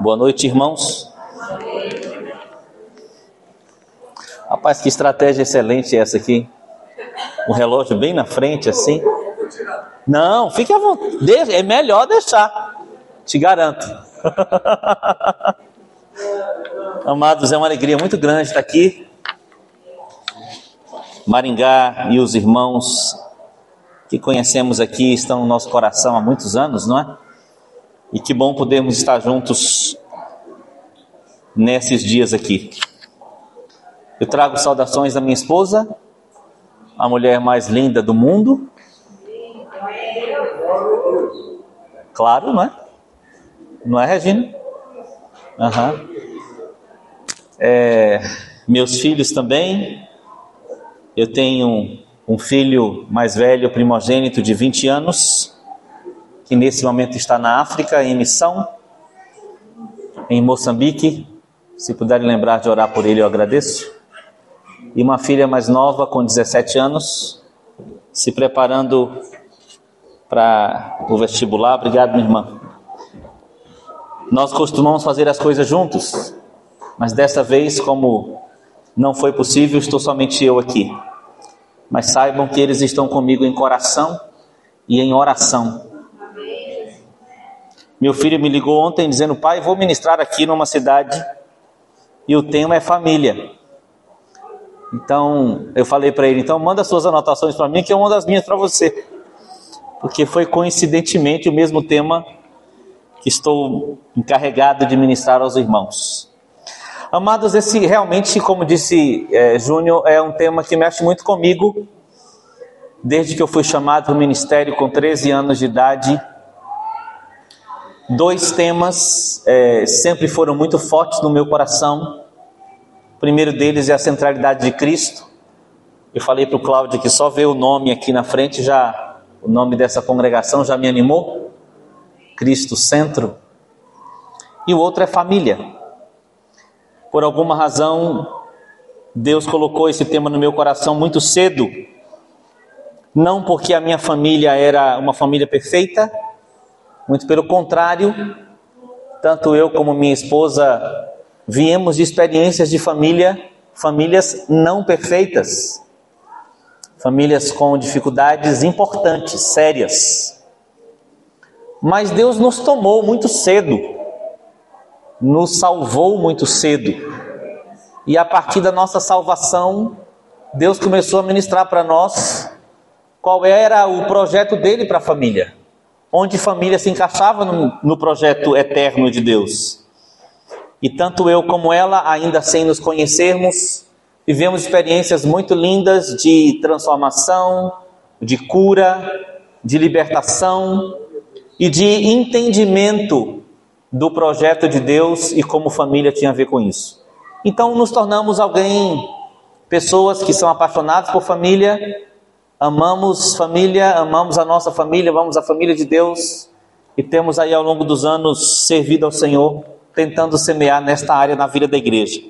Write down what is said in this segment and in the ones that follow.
Boa noite, irmãos. Rapaz, que estratégia excelente essa aqui. O relógio bem na frente, assim. Não, fique à vontade. É melhor deixar. Te garanto. Amados, é uma alegria muito grande estar aqui. Maringá e os irmãos que conhecemos aqui estão no nosso coração há muitos anos, não é? E que bom podermos estar juntos nesses dias aqui. Eu trago saudações da minha esposa, a mulher mais linda do mundo. Claro, não é? Não é, Regina? Uhum. É, meus filhos também. Eu tenho um filho mais velho, primogênito de 20 anos, que nesse momento está na África em missão, em Moçambique. Se puderem lembrar de orar por ele, eu agradeço. E uma filha mais nova, com 17 anos, se preparando para o vestibular. Obrigado, minha irmã. Nós costumamos fazer as coisas juntos, mas dessa vez, como não foi possível, estou somente eu aqui. Mas saibam que eles estão comigo em coração e em oração. Meu filho me ligou ontem dizendo: Pai, vou ministrar aqui numa cidade e o tema é família. Então eu falei para ele: então manda suas anotações para mim, que eu mando as minhas para você. Porque foi coincidentemente o mesmo tema que estou encarregado de ministrar aos irmãos. Amados, esse realmente, como disse é, Júnior, é um tema que mexe muito comigo. Desde que eu fui chamado para o ministério com 13 anos de idade, Dois temas é, sempre foram muito fortes no meu coração. O primeiro deles é a centralidade de Cristo. Eu falei para o Cláudio que só ver o nome aqui na frente já, o nome dessa congregação já me animou. Cristo centro. E o outro é família. Por alguma razão, Deus colocou esse tema no meu coração muito cedo. Não porque a minha família era uma família perfeita, muito pelo contrário, tanto eu como minha esposa viemos de experiências de família, famílias não perfeitas, famílias com dificuldades importantes, sérias. Mas Deus nos tomou muito cedo, nos salvou muito cedo. E a partir da nossa salvação, Deus começou a ministrar para nós qual era o projeto dele para a família onde família se encaixava no, no projeto eterno de Deus. E tanto eu como ela, ainda sem nos conhecermos, vivemos experiências muito lindas de transformação, de cura, de libertação e de entendimento do projeto de Deus e como família tinha a ver com isso. Então nos tornamos alguém, pessoas que são apaixonadas por família, amamos família, amamos a nossa família, amamos a família de Deus e temos aí ao longo dos anos servido ao Senhor, tentando semear nesta área na vida da igreja.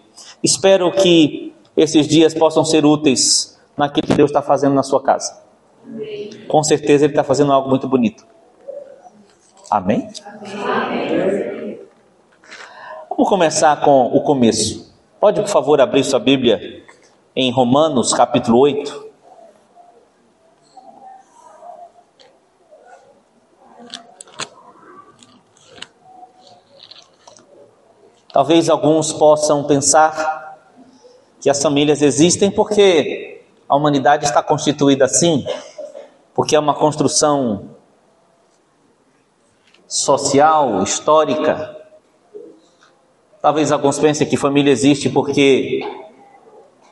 Espero que esses dias possam ser úteis naquilo que Deus está fazendo na sua casa. Com certeza Ele está fazendo algo muito bonito. Amém? Amém? Vamos começar com o começo. Pode, por favor, abrir sua Bíblia em Romanos capítulo 8. Talvez alguns possam pensar que as famílias existem porque a humanidade está constituída assim, porque é uma construção social, histórica. Talvez alguns pensem que família existe porque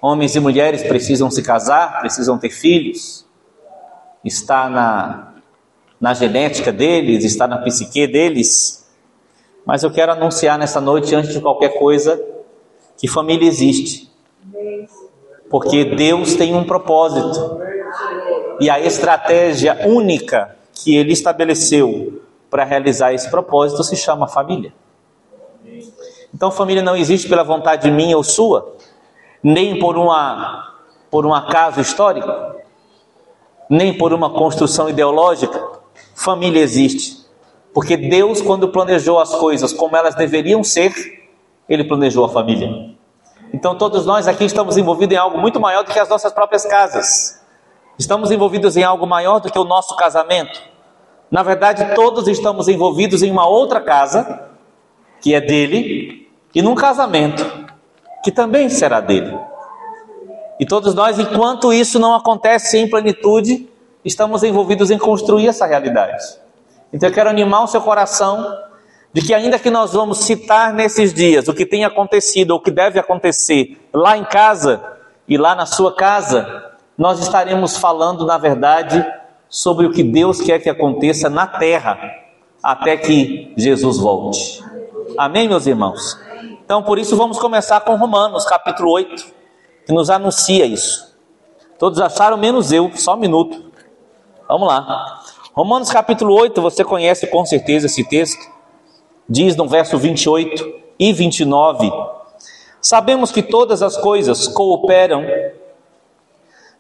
homens e mulheres precisam se casar, precisam ter filhos, está na, na genética deles, está na psique deles. Mas eu quero anunciar nessa noite, antes de qualquer coisa, que família existe. Porque Deus tem um propósito. E a estratégia única que Ele estabeleceu para realizar esse propósito se chama família. Então, família não existe pela vontade minha ou sua, nem por, uma, por um acaso histórico, nem por uma construção ideológica. Família existe Porque Deus, quando planejou as coisas como elas deveriam ser, Ele planejou a família. Então todos nós aqui estamos envolvidos em algo muito maior do que as nossas próprias casas. Estamos envolvidos em algo maior do que o nosso casamento. Na verdade, todos estamos envolvidos em uma outra casa, que é dele, e num casamento, que também será dele. E todos nós, enquanto isso não acontece em plenitude, estamos envolvidos em construir essa realidade. Então eu quero animar o seu coração de que ainda que nós vamos citar nesses dias o que tem acontecido ou o que deve acontecer lá em casa e lá na sua casa, nós estaremos falando, na verdade, sobre o que Deus quer que aconteça na terra até que Jesus volte. Amém, meus irmãos? Então, por isso, vamos começar com Romanos, capítulo 8, que nos anuncia isso. Todos acharam, menos eu, só um minuto. Vamos lá. Romanos, capítulo 8, você conhece com certeza esse texto. Diz no verso 28 e 29: Sabemos que todas as coisas cooperam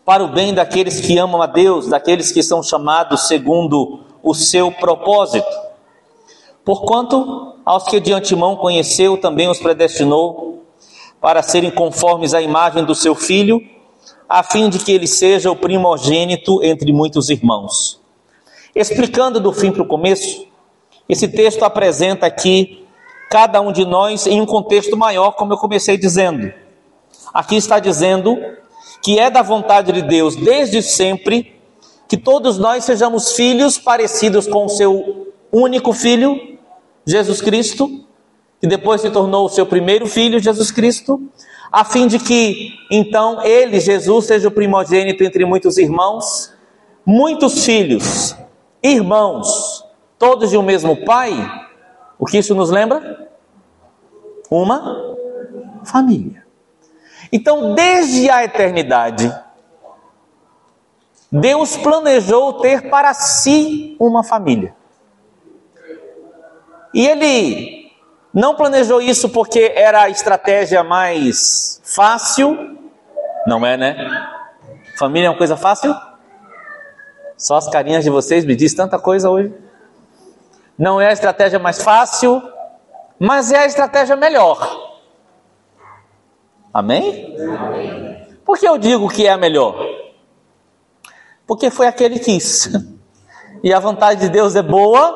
para o bem daqueles que amam a Deus, daqueles que são chamados segundo o seu propósito. Porquanto aos que de antemão conheceu, também os predestinou para serem conformes à imagem do seu filho, a fim de que ele seja o primogênito entre muitos irmãos. Explicando do fim para o começo, esse texto apresenta aqui cada um de nós em um contexto maior, como eu comecei dizendo. Aqui está dizendo que é da vontade de Deus desde sempre que todos nós sejamos filhos parecidos com o seu único filho, Jesus Cristo, que depois se tornou o seu primeiro filho, Jesus Cristo, a fim de que então ele, Jesus, seja o primogênito entre muitos irmãos, muitos filhos, irmãos, todos de um mesmo pai. O que isso nos lembra? Uma família. Então, desde a eternidade, Deus planejou ter para si uma família. E ele não planejou isso porque era a estratégia mais fácil, não é, né? Família é uma coisa fácil? Só as carinhas de vocês me diz tanta coisa hoje. Não é a estratégia mais fácil, mas é a estratégia melhor. Amém? Amém? Por que eu digo que é a melhor? Porque foi aquele que quis. E a vontade de Deus é boa.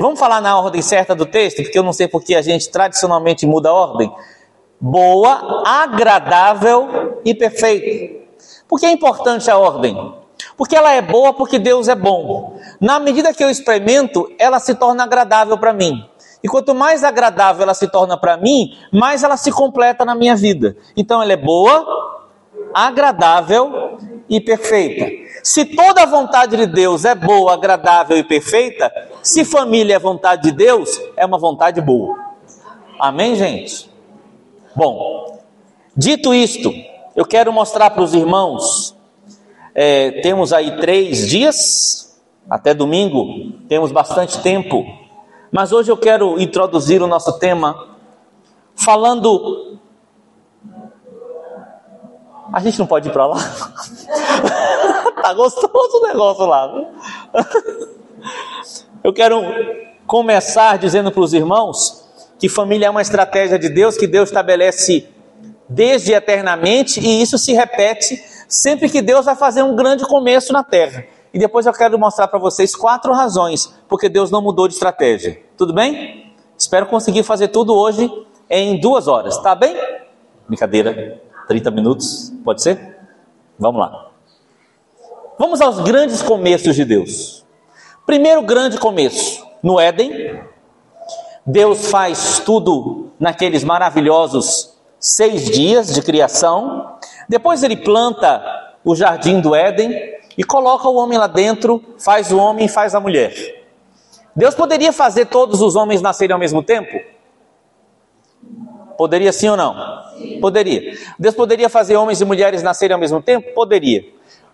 Vamos falar na ordem certa do texto, porque eu não sei porque a gente tradicionalmente muda a ordem. Boa, agradável e perfeita. Por que é importante a ordem? Porque ela é boa porque Deus é bom. Na medida que eu experimento, ela se torna agradável para mim. E quanto mais agradável ela se torna para mim, mais ela se completa na minha vida. Então ela é boa, agradável e perfeita. Se toda a vontade de Deus é boa, agradável e perfeita, se família é vontade de Deus, é uma vontade boa. Amém, gente? Bom, dito isto, eu quero mostrar para os irmãos. É, temos aí três dias, até domingo, temos bastante tempo mas hoje eu quero introduzir o nosso tema falando. A gente não pode ir para lá? tá gostoso o negócio lá. eu quero começar dizendo para os irmãos que família é uma estratégia de Deus que Deus estabelece desde eternamente e isso se repete sempre que Deus vai fazer um grande começo na terra. E depois eu quero mostrar para vocês quatro razões porque Deus não mudou de estratégia. Tudo bem? Espero conseguir fazer tudo hoje em duas horas, tá bem? Brincadeira, 30 minutos, pode ser? Vamos lá. Vamos aos grandes começos de Deus. Primeiro grande começo, no Éden, Deus faz tudo naqueles maravilhosos seis dias de criação. Depois ele planta o jardim do Éden e coloca o homem lá dentro, faz o homem e faz a mulher. Deus poderia fazer todos os homens nascerem ao mesmo tempo? Poderia sim ou não? Sim. Poderia. Deus poderia fazer homens e mulheres nascerem ao mesmo tempo? Poderia.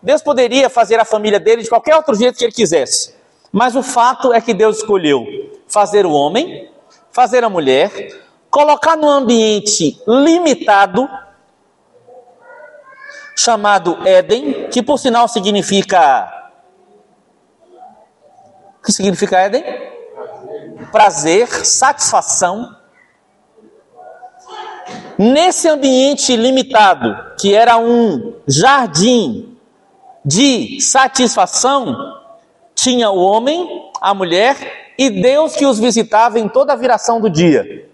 Deus poderia fazer a família dele de qualquer outro jeito que ele quisesse. Mas o fato é que Deus escolheu fazer o homem, fazer a mulher, colocar num ambiente limitado chamado Éden, que por sinal significa O que significa Éden? Prazer, satisfação. Nesse ambiente limitado, que era um jardim de satisfação, tinha o homem, a mulher e Deus que os visitava em toda a viração do dia.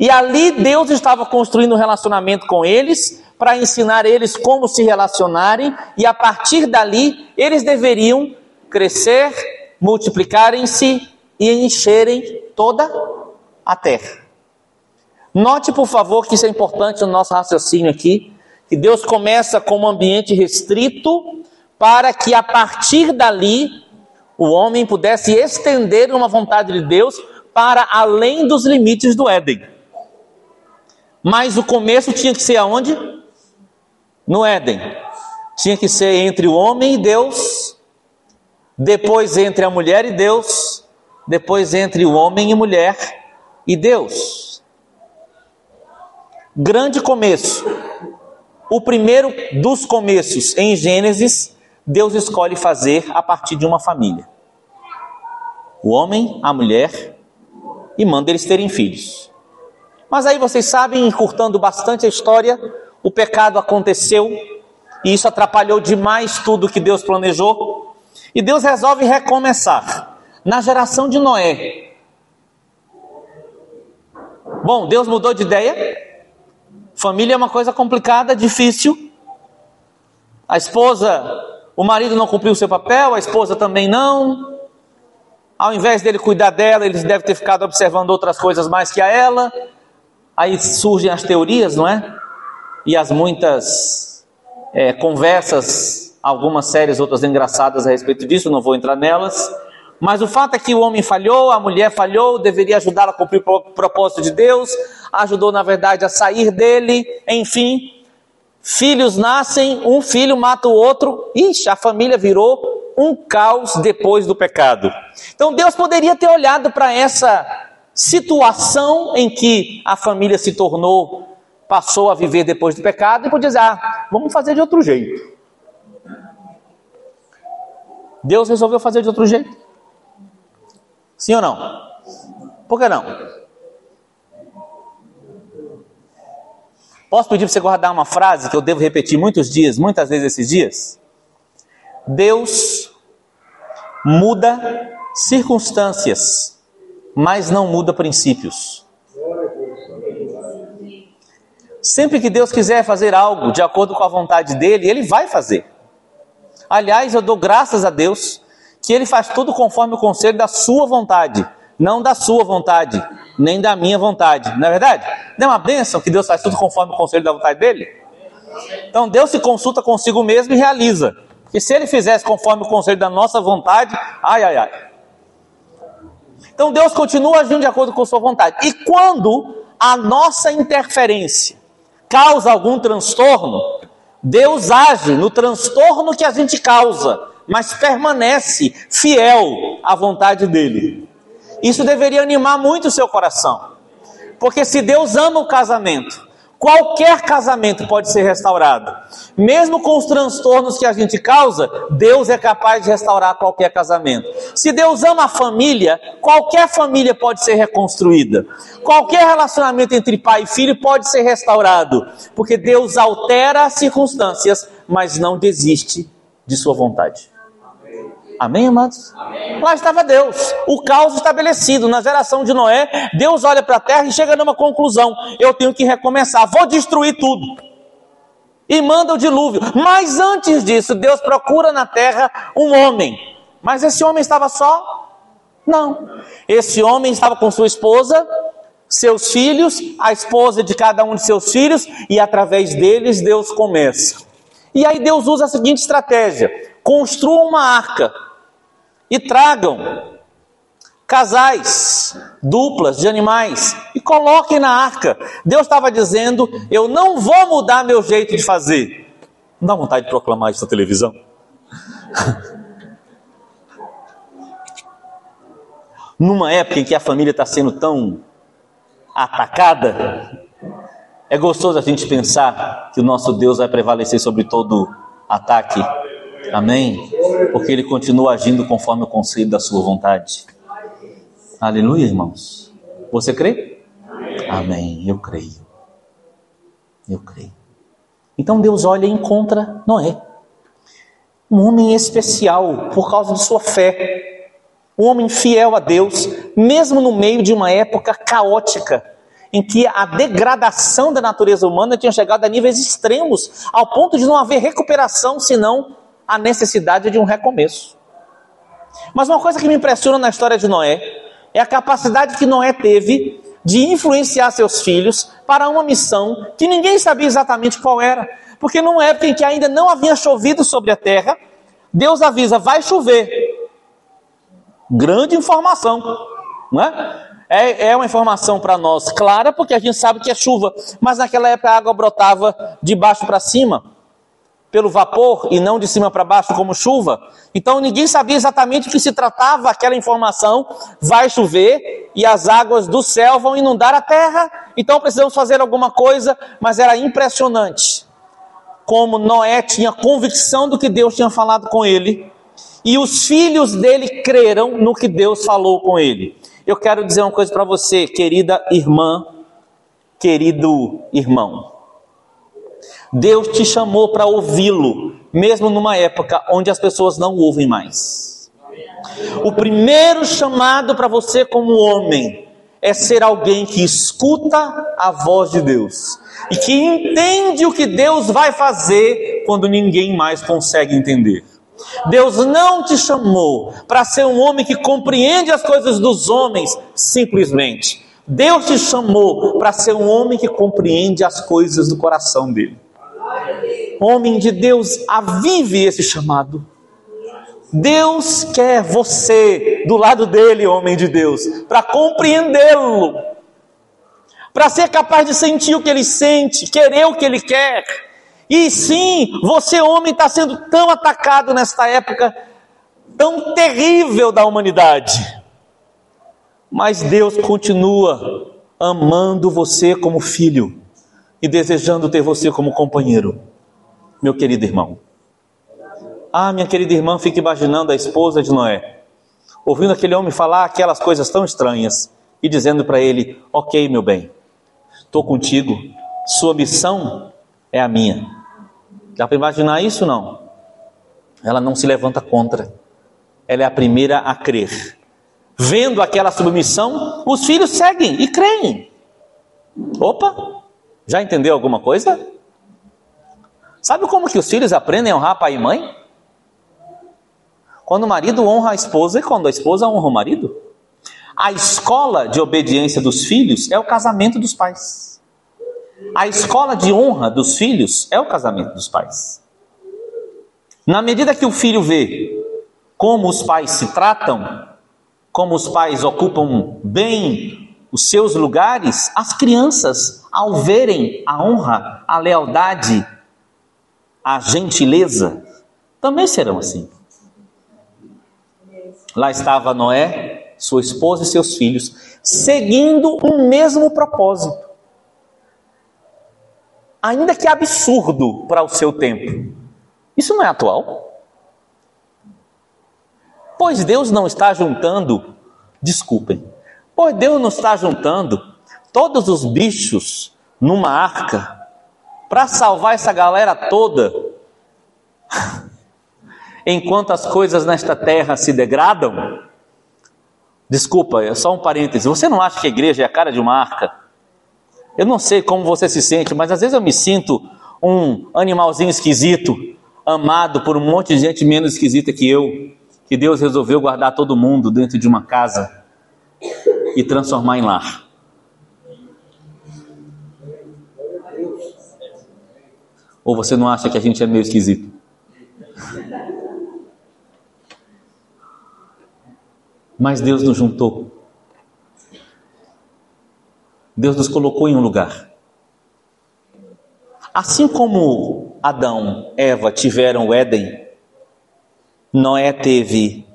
E ali Deus estava construindo um relacionamento com eles, para ensinar eles como se relacionarem, e a partir dali eles deveriam crescer, multiplicarem-se e encherem toda a terra. Note, por favor, que isso é importante no nosso raciocínio aqui, que Deus começa com um ambiente restrito para que a partir dali o homem pudesse estender uma vontade de Deus para além dos limites do Éden. Mas o começo tinha que ser aonde? No Éden. Tinha que ser entre o homem e Deus, depois entre a mulher e Deus, depois entre o homem e mulher e Deus. Grande começo. O primeiro dos começos em Gênesis, Deus escolhe fazer a partir de uma família. O homem, a mulher, e manda eles terem filhos. Mas aí vocês sabem, encurtando bastante a história, o pecado aconteceu e isso atrapalhou demais tudo que Deus planejou. E Deus resolve recomeçar na geração de Noé. Bom, Deus mudou de ideia. Família é uma coisa complicada, difícil. A esposa, o marido não cumpriu o seu papel, a esposa também não. Ao invés dele cuidar dela, ele deve ter ficado observando outras coisas mais que a ela. Aí surgem as teorias, não é? E as muitas é, conversas, algumas sérias, outras engraçadas a respeito disso, não vou entrar nelas. Mas o fato é que o homem falhou, a mulher falhou, deveria ajudá-la a cumprir o propósito de Deus, ajudou, na verdade, a sair dele, enfim. Filhos nascem, um filho mata o outro, ixi, a família virou um caos depois do pecado. Então Deus poderia ter olhado para essa situação em que a família se tornou, passou a viver depois do pecado e podia dizer: ah, vamos fazer de outro jeito. Deus resolveu fazer de outro jeito? Sim ou não? Por que não? Posso pedir para você guardar uma frase que eu devo repetir muitos dias, muitas vezes esses dias? Deus muda circunstâncias mas não muda princípios. Sempre que Deus quiser fazer algo de acordo com a vontade dele, ele vai fazer. Aliás, eu dou graças a Deus que ele faz tudo conforme o conselho da sua vontade, não da sua vontade, nem da minha vontade. Não é verdade? Não é uma bênção que Deus faz tudo conforme o conselho da vontade dele? Então Deus se consulta consigo mesmo e realiza. Porque se ele fizesse conforme o conselho da nossa vontade, ai, ai, ai. Então Deus continua agindo de acordo com sua vontade. E quando a nossa interferência causa algum transtorno, Deus age no transtorno que a gente causa, mas permanece fiel à vontade dele. Isso deveria animar muito o seu coração. Porque se Deus ama o casamento, Qualquer casamento pode ser restaurado. Mesmo com os transtornos que a gente causa, Deus é capaz de restaurar qualquer casamento. Se Deus ama a família, qualquer família pode ser reconstruída. Qualquer relacionamento entre pai e filho pode ser restaurado. Porque Deus altera as circunstâncias, mas não desiste de sua vontade. Amém, amados? Amém. Lá estava Deus, o caos estabelecido na geração de Noé. Deus olha para a terra e chega numa conclusão: eu tenho que recomeçar, vou destruir tudo. E manda o dilúvio. Mas antes disso, Deus procura na terra um homem. Mas esse homem estava só? Não. Esse homem estava com sua esposa, seus filhos, a esposa de cada um de seus filhos, e através deles Deus começa. E aí Deus usa a seguinte estratégia: construa uma arca e tragam casais, duplas de animais e coloquem na arca. Deus estava dizendo: Eu não vou mudar meu jeito de fazer. Não dá vontade de proclamar isso na televisão? Numa época em que a família está sendo tão atacada, é gostoso a gente pensar que o nosso Deus vai prevalecer sobre todo ataque Amém? Porque Ele continua agindo conforme o conselho da Sua vontade. Aleluia, irmãos. Você crê? Amém. Eu creio. Eu creio. Então Deus olha e encontra Noé. Um homem especial por causa de sua fé. Um homem fiel a Deus, mesmo no meio de uma época caótica, em que a degradação da natureza humana tinha chegado a níveis extremos, ao ponto de não haver recuperação, senão a necessidade de um recomeço. Mas uma coisa que me impressiona na história de Noé é a capacidade que Noé teve de influenciar seus filhos para uma missão que ninguém sabia exatamente qual era. Porque numa época em que ainda não havia chovido sobre a terra, Deus avisa: vai chover. Grande informação, não é? É, é uma informação para nós clara, porque a gente sabe que é chuva, mas naquela época a água brotava de baixo para cima pelo vapor e não de cima para baixo como chuva. Então ninguém sabia exatamente o que se tratava aquela informação. Vai chover e as águas do céu vão inundar a terra. Então precisamos fazer alguma coisa, mas era impressionante como Noé tinha convicção do que Deus tinha falado com ele. E os filhos dele creram no que Deus falou com ele. Eu quero dizer uma coisa para você, querida irmã, querido irmão. Deus te chamou para ouvi-lo, mesmo numa época onde as pessoas não ouvem mais. O primeiro chamado para você, como homem, é ser alguém que escuta a voz de Deus e que entende o que Deus vai fazer quando ninguém mais consegue entender. Deus não te chamou para ser um homem que compreende as coisas dos homens simplesmente. Deus te chamou para ser um homem que compreende as coisas do coração dele. Homem de Deus, avive esse chamado. Deus quer você do lado dele, homem de Deus, para compreendê-lo, para ser capaz de sentir o que ele sente, querer o que ele quer. E sim, você, homem, está sendo tão atacado nesta época tão terrível da humanidade. Mas Deus continua amando você como filho e desejando ter você como companheiro, meu querido irmão. Ah, minha querida irmã, fique imaginando a esposa de Noé, ouvindo aquele homem falar aquelas coisas tão estranhas e dizendo para ele: Ok, meu bem, estou contigo, sua missão é a minha. Dá para imaginar isso? Não. Ela não se levanta contra, ela é a primeira a crer. Vendo aquela submissão, os filhos seguem e creem. Opa, já entendeu alguma coisa? Sabe como que os filhos aprendem a honrar pai e mãe? Quando o marido honra a esposa e quando a esposa honra o marido. A escola de obediência dos filhos é o casamento dos pais. A escola de honra dos filhos é o casamento dos pais. Na medida que o filho vê como os pais se tratam, como os pais ocupam bem os seus lugares, as crianças, ao verem a honra, a lealdade, a gentileza, também serão assim. Lá estava Noé, sua esposa e seus filhos, seguindo o mesmo propósito. Ainda que absurdo para o seu tempo. Isso não é atual? Pois Deus não está juntando, desculpem, pois Deus não está juntando todos os bichos numa arca para salvar essa galera toda enquanto as coisas nesta terra se degradam? Desculpa, é só um parêntese. Você não acha que a igreja é a cara de uma arca? Eu não sei como você se sente, mas às vezes eu me sinto um animalzinho esquisito, amado por um monte de gente menos esquisita que eu, que Deus resolveu guardar todo mundo dentro de uma casa e transformar em lar. Ou você não acha que a gente é meio esquisito? Mas Deus nos juntou. Deus nos colocou em um lugar. Assim como Adão, Eva tiveram o Éden, Noé teve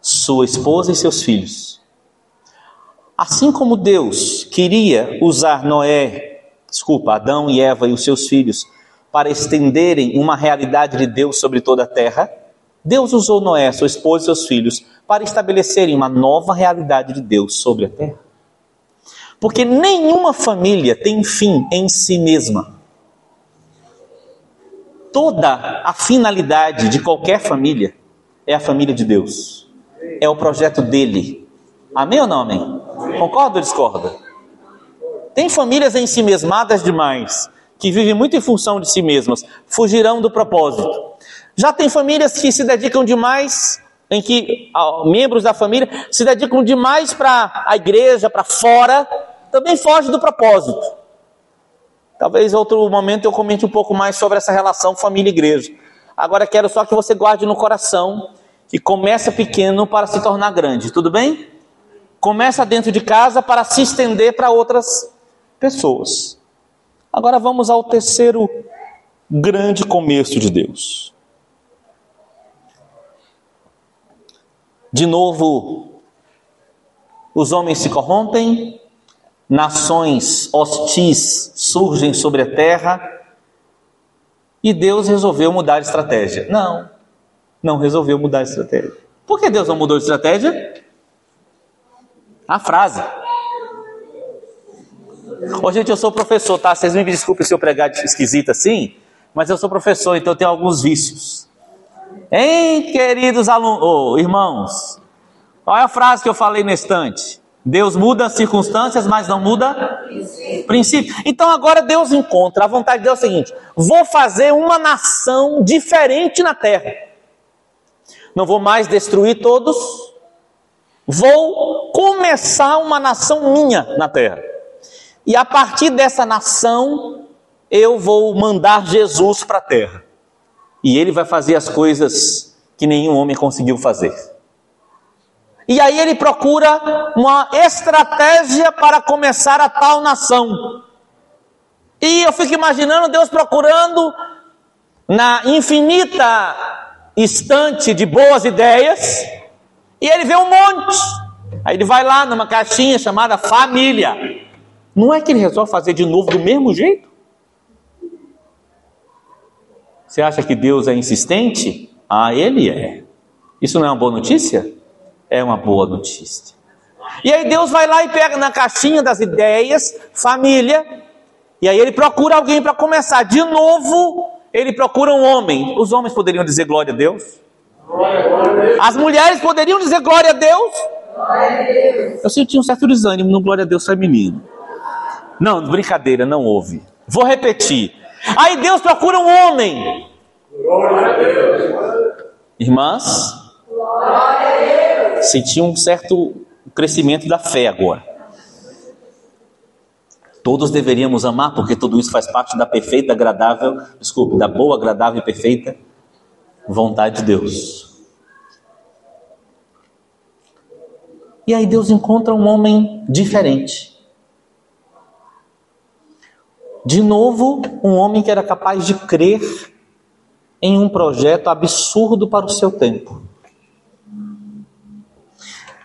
sua esposa e seus filhos. Assim como Deus queria usar Noé, desculpa, Adão e Eva e os seus filhos para estenderem uma realidade de Deus sobre toda a terra, Deus usou Noé, sua esposa e seus filhos para estabelecerem uma nova realidade de Deus sobre a terra. Porque nenhuma família tem fim em si mesma. Toda a finalidade de qualquer família é a família de Deus. É o projeto dele. Amém ou não amém? Concorda ou discorda? Tem famílias em si mesmadas demais, que vivem muito em função de si mesmas, fugirão do propósito. Já tem famílias que se dedicam demais, em que ó, membros da família se dedicam demais para a igreja, para fora, também foge do propósito. Talvez outro momento eu comente um pouco mais sobre essa relação família-igreja. Agora quero só que você guarde no coração que começa pequeno para se tornar grande, tudo bem? Começa dentro de casa para se estender para outras pessoas. Agora vamos ao terceiro grande começo de Deus. De novo, os homens se corrompem, nações hostis surgem sobre a terra e Deus resolveu mudar a estratégia. Não, não resolveu mudar a estratégia. Por que Deus não mudou a estratégia? A frase. Ô, gente, eu sou professor, tá? Vocês me desculpem se eu pregar esquisito assim, mas eu sou professor, então eu tenho alguns vícios. Hein, queridos alunos, oh, irmãos? É a frase que eu falei na estante? Deus muda as circunstâncias, mas não muda princípio. princípio. Então agora Deus encontra. A vontade de Deus é o seguinte: vou fazer uma nação diferente na terra. Não vou mais destruir todos. Vou começar uma nação minha na terra. E a partir dessa nação, eu vou mandar Jesus para a terra. E ele vai fazer as coisas que nenhum homem conseguiu fazer. E aí ele procura uma estratégia para começar a tal nação. E eu fico imaginando Deus procurando na infinita estante de boas ideias, e ele vê um monte. Aí ele vai lá numa caixinha chamada família. Não é que ele resolve fazer de novo do mesmo jeito? Você acha que Deus é insistente? Ah, ele é. Isso não é uma boa notícia? É uma boa notícia. E aí Deus vai lá e pega na caixinha das ideias, família, e aí ele procura alguém para começar. De novo, ele procura um homem. Os homens poderiam dizer glória a Deus? As mulheres poderiam dizer glória a Deus? Eu senti um certo desânimo no glória a Deus feminino. Não, brincadeira, não houve. Vou repetir. Aí Deus procura um homem. Irmãs, senti um certo crescimento da fé agora. Todos deveríamos amar, porque tudo isso faz parte da perfeita, agradável, desculpe, da boa, agradável e perfeita vontade de Deus. E aí Deus encontra um homem diferente. De novo, um homem que era capaz de crer em um projeto absurdo para o seu tempo.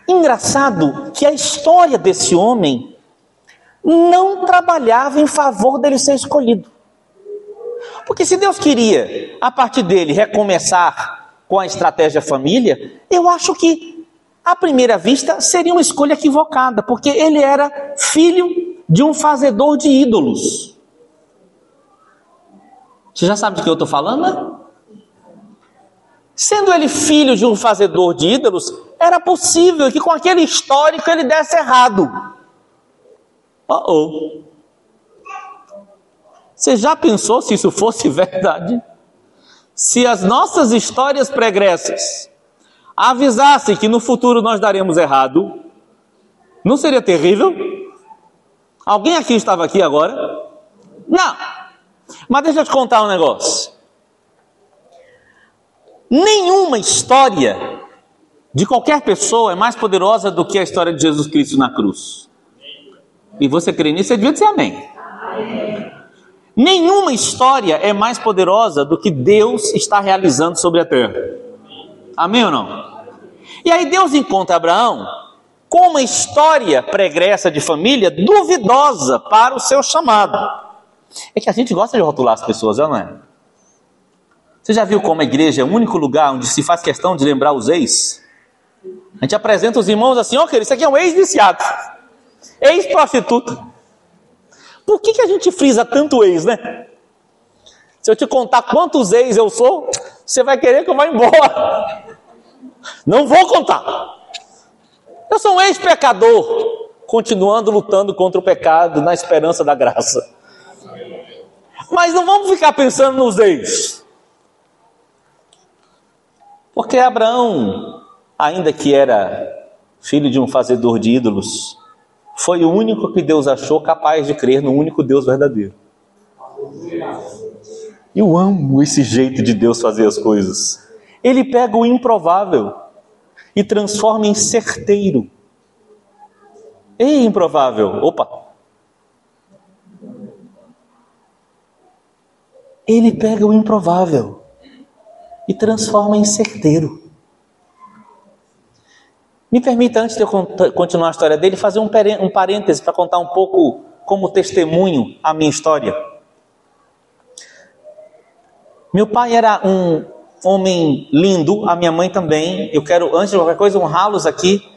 Engraçado que a história desse homem não trabalhava em favor dele ser escolhido. Porque se Deus queria, a partir dele, recomeçar com a estratégia família, eu acho que, à primeira vista, seria uma escolha equivocada, porque ele era filho de um fazedor de ídolos. Você já sabe do que eu estou falando, né? Sendo ele filho de um fazedor de ídolos, era possível que com aquele histórico ele desse errado. Oh, oh. Você já pensou se isso fosse verdade? Se as nossas histórias pregressas avisassem que no futuro nós daremos errado, não seria terrível? Alguém aqui estava aqui agora? Não. Mas deixa eu te contar um negócio. Nenhuma história de qualquer pessoa é mais poderosa do que a história de Jesus Cristo na cruz. E você crê nisso, você devia dizer amém. amém. Nenhuma história é mais poderosa do que Deus está realizando sobre a terra. Amém ou não? E aí Deus encontra Abraão com uma história pregressa de família duvidosa para o seu chamado. É que a gente gosta de rotular as pessoas, não é? Você já viu como a igreja é o único lugar onde se faz questão de lembrar os ex? A gente apresenta os irmãos assim, ó, oh, querido, isso aqui é um ex-viciado, ex-prostituta. Por que, que a gente frisa tanto ex, né? Se eu te contar quantos ex eu sou, você vai querer que eu vá embora. Não vou contar. Eu sou um ex-pecador, continuando lutando contra o pecado na esperança da graça. Mas não vamos ficar pensando nos ex. Porque Abraão, ainda que era filho de um fazedor de ídolos, foi o único que Deus achou capaz de crer no único Deus verdadeiro. Eu amo esse jeito de Deus fazer as coisas. Ele pega o improvável e transforma em certeiro. Ei, improvável, opa, Ele pega o improvável e transforma em certeiro. Me permita, antes de eu continuar a história dele, fazer um, um parêntese para contar um pouco como testemunho a minha história. Meu pai era um homem lindo, a minha mãe também. Eu quero, antes de qualquer coisa, honrá-los aqui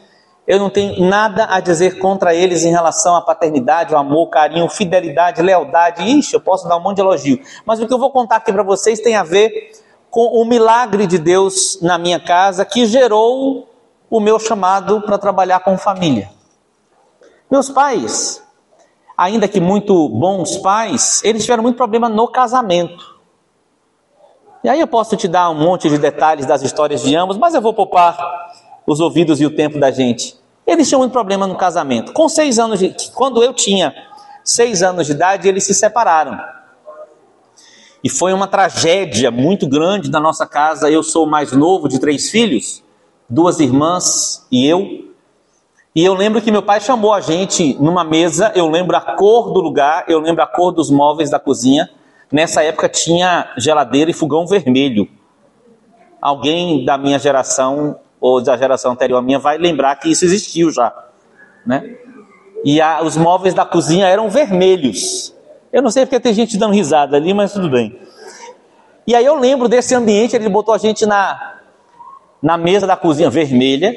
eu não tenho nada a dizer contra eles em relação à paternidade, o amor, carinho, fidelidade, lealdade. Ixi, eu posso dar um monte de elogio. Mas o que eu vou contar aqui para vocês tem a ver com o milagre de Deus na minha casa que gerou o meu chamado para trabalhar com família. Meus pais, ainda que muito bons pais, eles tiveram muito problema no casamento. E aí eu posso te dar um monte de detalhes das histórias de ambos, mas eu vou poupar os ouvidos e o tempo da gente. Eles tinham um problema no casamento. Com seis anos de, quando eu tinha seis anos de idade, eles se separaram. E foi uma tragédia muito grande na nossa casa. Eu sou o mais novo de três filhos, duas irmãs e eu. E eu lembro que meu pai chamou a gente numa mesa. Eu lembro a cor do lugar, eu lembro a cor dos móveis da cozinha. Nessa época tinha geladeira e fogão vermelho. Alguém da minha geração ou da geração anterior à minha vai lembrar que isso existiu já, né? E a, os móveis da cozinha eram vermelhos. Eu não sei porque tem gente dando risada ali, mas tudo bem. E aí eu lembro desse ambiente, ele botou a gente na, na mesa da cozinha vermelha,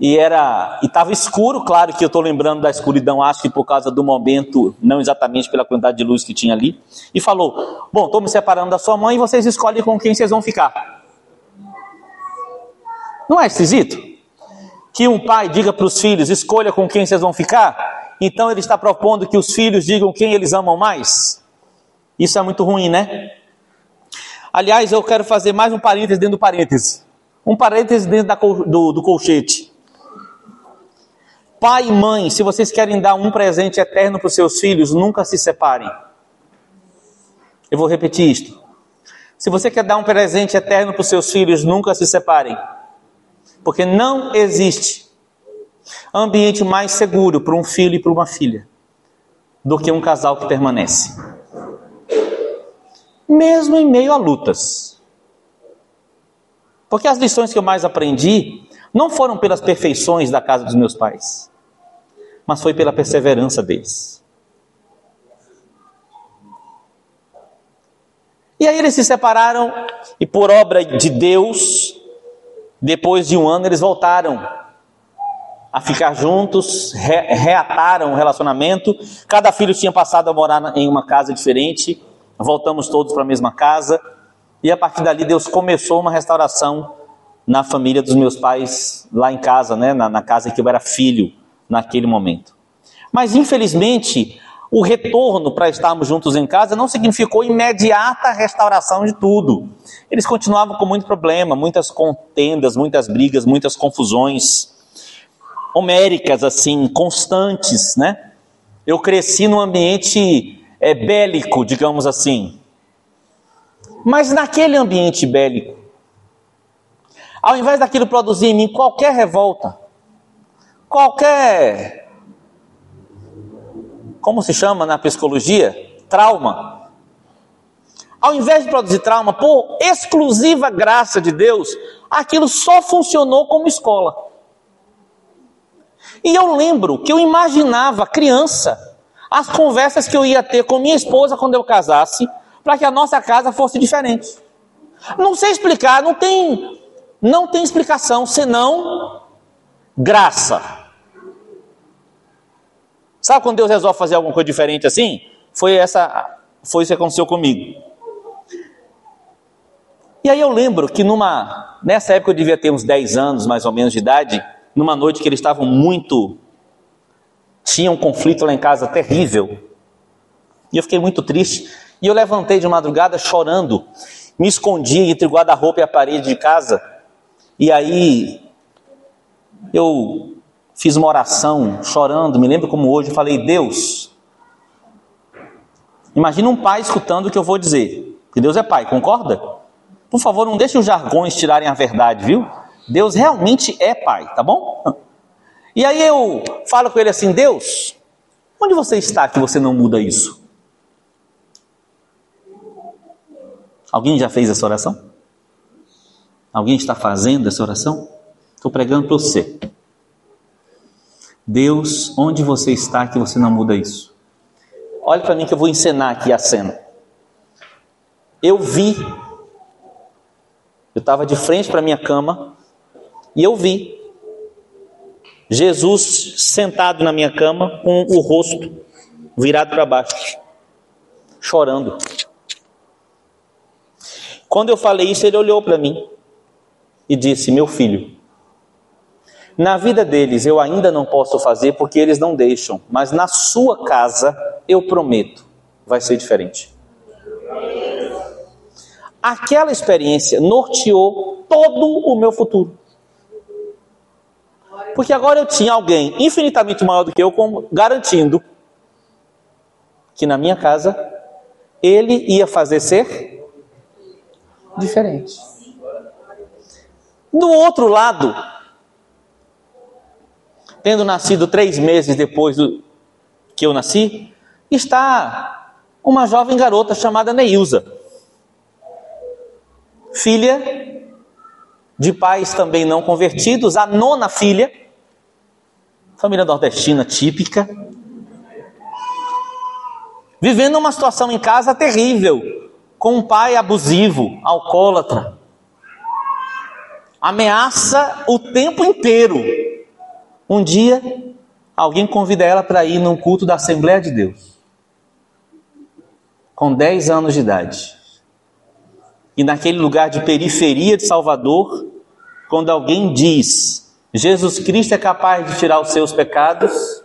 e era e estava escuro, claro que eu estou lembrando da escuridão, acho que por causa do momento, não exatamente pela quantidade de luz que tinha ali, e falou: Bom, estou me separando da sua mãe e vocês escolhem com quem vocês vão ficar. Não é esquisito? Que um pai diga para os filhos: escolha com quem vocês vão ficar. Então ele está propondo que os filhos digam quem eles amam mais. Isso é muito ruim, né? Aliás, eu quero fazer mais um parêntese dentro do parêntese. Um parêntese dentro da, do, do colchete. Pai e mãe, se vocês querem dar um presente eterno para os seus filhos, nunca se separem. Eu vou repetir isto. Se você quer dar um presente eterno para os seus filhos, nunca se separem. Porque não existe ambiente mais seguro para um filho e para uma filha do que um casal que permanece. Mesmo em meio a lutas. Porque as lições que eu mais aprendi não foram pelas perfeições da casa dos meus pais, mas foi pela perseverança deles. E aí eles se separaram e por obra de Deus, depois de um ano, eles voltaram a ficar juntos, re reataram o relacionamento. Cada filho tinha passado a morar em uma casa diferente. Voltamos todos para a mesma casa. E a partir dali, Deus começou uma restauração na família dos meus pais, lá em casa, né? na, na casa que eu era filho naquele momento. Mas, infelizmente, o retorno para estarmos juntos em casa não significou imediata restauração de tudo. Eles continuavam com muito problema, muitas contendas, muitas brigas, muitas confusões homéricas, assim, constantes, né? Eu cresci num ambiente é, bélico, digamos assim. Mas naquele ambiente bélico, ao invés daquilo produzir em mim qualquer revolta, qualquer como se chama na psicologia? Trauma. Ao invés de produzir trauma, por exclusiva graça de Deus, aquilo só funcionou como escola. E eu lembro que eu imaginava criança, as conversas que eu ia ter com minha esposa quando eu casasse, para que a nossa casa fosse diferente. Não sei explicar, não tem, não tem explicação senão graça. Sabe quando Deus resolve fazer alguma coisa diferente assim? Foi essa, foi isso que aconteceu comigo. E aí eu lembro que numa, nessa época eu devia ter uns 10 anos mais ou menos de idade, numa noite que eles estavam muito tinha um conflito lá em casa terrível. E eu fiquei muito triste. E eu levantei de madrugada chorando, me escondi entre o guarda-roupa e a parede de casa. E aí eu fiz uma oração chorando, me lembro como hoje, eu falei: Deus, imagina um pai escutando o que eu vou dizer. Que Deus é pai, concorda? Por favor, não deixe os jargões tirarem a verdade, viu? Deus realmente é pai, tá bom? E aí eu falo com ele assim: Deus, onde você está que você não muda isso? Alguém já fez essa oração? Alguém está fazendo essa oração? Estou pregando para você. Deus, onde você está que você não muda isso? Olhe para mim que eu vou encenar aqui a cena. Eu vi, eu estava de frente para minha cama e eu vi Jesus sentado na minha cama com o rosto virado para baixo, chorando. Quando eu falei isso, ele olhou para mim e disse: Meu filho, na vida deles eu ainda não posso fazer porque eles não deixam, mas na sua casa eu prometo, vai ser diferente. Aquela experiência norteou todo o meu futuro. Porque agora eu tinha alguém infinitamente maior do que eu, garantindo que na minha casa ele ia fazer ser diferente. Do outro lado, tendo nascido três meses depois do que eu nasci, está uma jovem garota chamada Neilza, filha de pais também não convertidos, a nona filha família nordestina típica, vivendo uma situação em casa terrível, com um pai abusivo, alcoólatra, ameaça o tempo inteiro. Um dia, alguém convida ela para ir num culto da Assembleia de Deus, com 10 anos de idade. E naquele lugar de periferia de Salvador, quando alguém diz Jesus Cristo é capaz de tirar os seus pecados,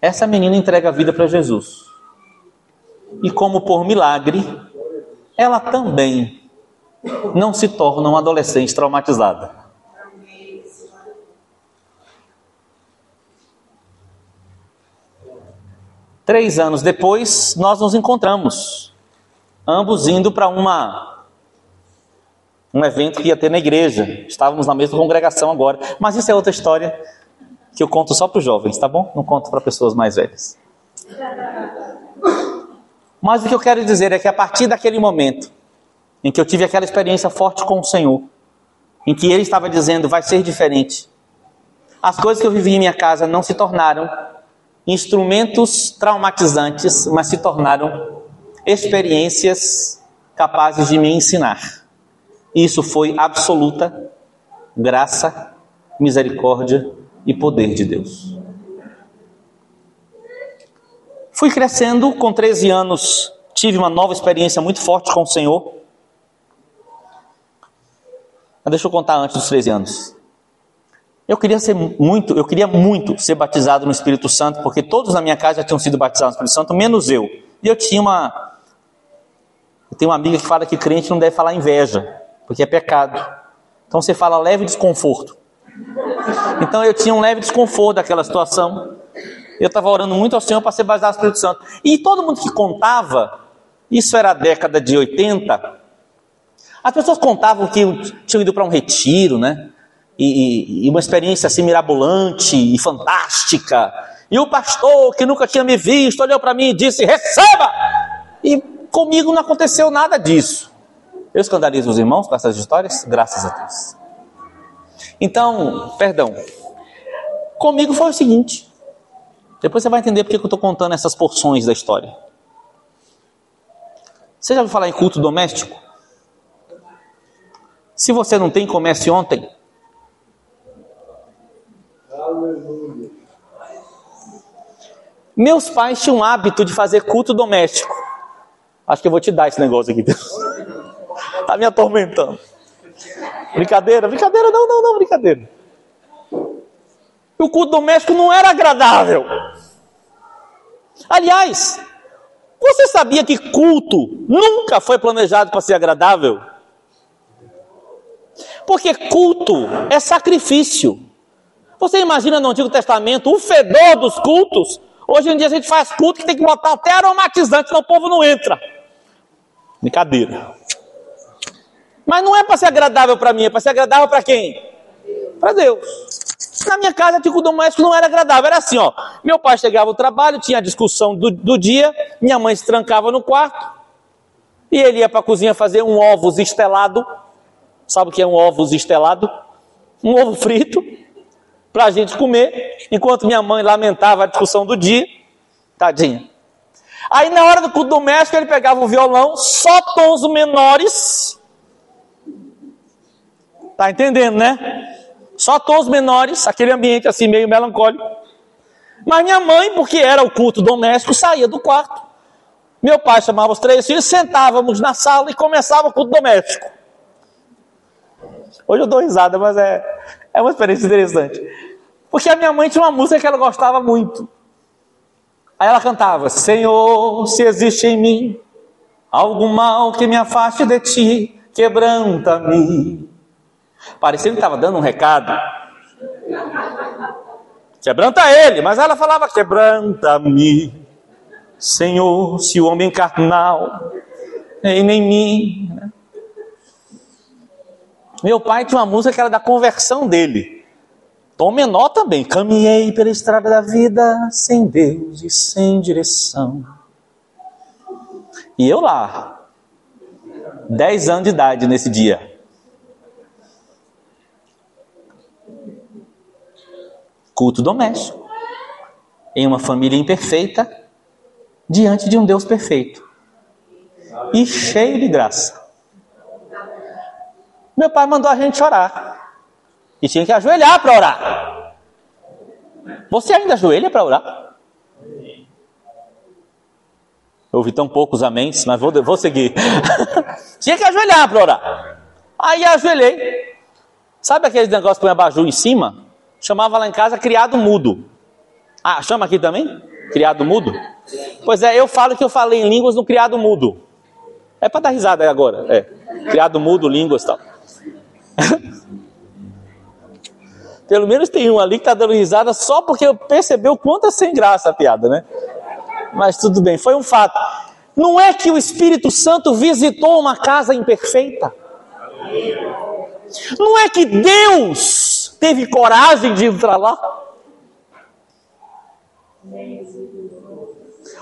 essa menina entrega a vida para Jesus. E como por milagre, ela também não se torna uma adolescente traumatizada. Três anos depois, nós nos encontramos, ambos indo para uma um evento que ia ter na igreja. Estávamos na mesma congregação agora. Mas isso é outra história que eu conto só para os jovens, tá bom? Não conto para pessoas mais velhas. Mas o que eu quero dizer é que a partir daquele momento em que eu tive aquela experiência forte com o Senhor, em que Ele estava dizendo vai ser diferente, as coisas que eu vivi em minha casa não se tornaram instrumentos traumatizantes, mas se tornaram experiências capazes de me ensinar. Isso foi absoluta graça, misericórdia e poder de Deus. Fui crescendo, com 13 anos, tive uma nova experiência muito forte com o Senhor. Mas deixa eu contar antes dos 13 anos. Eu queria ser muito, eu queria muito ser batizado no Espírito Santo, porque todos na minha casa já tinham sido batizados no Espírito Santo, menos eu. E eu tinha uma eu tenho uma amiga que fala que crente não deve falar inveja porque é pecado. Então você fala leve desconforto. Então eu tinha um leve desconforto daquela situação. Eu estava orando muito ao Senhor para ser baseado no Espírito Santo. E todo mundo que contava, isso era a década de 80, as pessoas contavam que tinham ido para um retiro, né? E, e, uma experiência assim mirabolante e fantástica. E o pastor, que nunca tinha me visto, olhou para mim e disse: Receba! E comigo não aconteceu nada disso. Eu escandalizo os irmãos com essas histórias? Graças a Deus. Então, perdão. Comigo foi o seguinte: Depois você vai entender porque eu estou contando essas porções da história. Você já ouviu falar em culto doméstico? Se você não tem, comece ontem. Meus pais tinham o hábito de fazer culto doméstico. Acho que eu vou te dar esse negócio aqui, Deus. Tá me atormentando. Brincadeira, brincadeira, não, não, não, brincadeira. O culto doméstico não era agradável. Aliás, você sabia que culto nunca foi planejado para ser agradável? Porque culto é sacrifício. Você imagina no Antigo Testamento o fedor dos cultos? Hoje em dia a gente faz culto que tem que botar até aromatizante, senão o povo não entra. Brincadeira. Mas não é para ser agradável para mim, é para ser agradável para quem? Para Deus. Na minha casa, tipo doméstico não era agradável. Era assim, ó. Meu pai chegava ao trabalho, tinha a discussão do, do dia, minha mãe se trancava no quarto, e ele ia para a cozinha fazer um ovos estelado. Sabe o que é um ovos estelado? Um ovo frito, para a gente comer, enquanto minha mãe lamentava a discussão do dia. Tadinha. Aí na hora do culto doméstico ele pegava o violão, só tons menores. Tá entendendo, né? Só tons menores, aquele ambiente assim meio melancólico. Mas minha mãe, porque era o culto doméstico, saía do quarto. Meu pai chamava os três filhos, sentávamos na sala e começava o culto doméstico. Hoje eu dou risada, mas é, é uma experiência interessante. Porque a minha mãe tinha uma música que ela gostava muito. Aí ela cantava: Senhor, se existe em mim algum mal que me afaste de ti, quebranta-me. Parecia que estava dando um recado. Quebranta ele, mas ela falava: Quebranta-me, Senhor, se o homem carnal em mim. Meu pai tinha uma música que era da conversão dele. Tom menor também. Caminhei pela estrada da vida sem Deus e sem direção. E eu lá, 10 anos de idade nesse dia. Culto doméstico. Em uma família imperfeita, diante de um Deus perfeito. E cheio de graça. Meu pai mandou a gente orar. E tinha que ajoelhar para orar. Você ainda ajoelha para orar? Eu ouvi tão poucos améns, mas vou, vou seguir. tinha que ajoelhar para orar. Aí ajoelhei. Sabe aquele negócio que põe abajur em cima? Chamava lá em casa criado mudo. Ah, chama aqui também? Criado mudo? Pois é, eu falo que eu falei em línguas no criado mudo. É para dar risada agora. É. Criado mudo, línguas e tal. Pelo menos tem um ali que está dando risada só porque percebeu quanto é sem graça a piada, né? Mas tudo bem, foi um fato. Não é que o Espírito Santo visitou uma casa imperfeita. Não é que Deus teve coragem de entrar lá.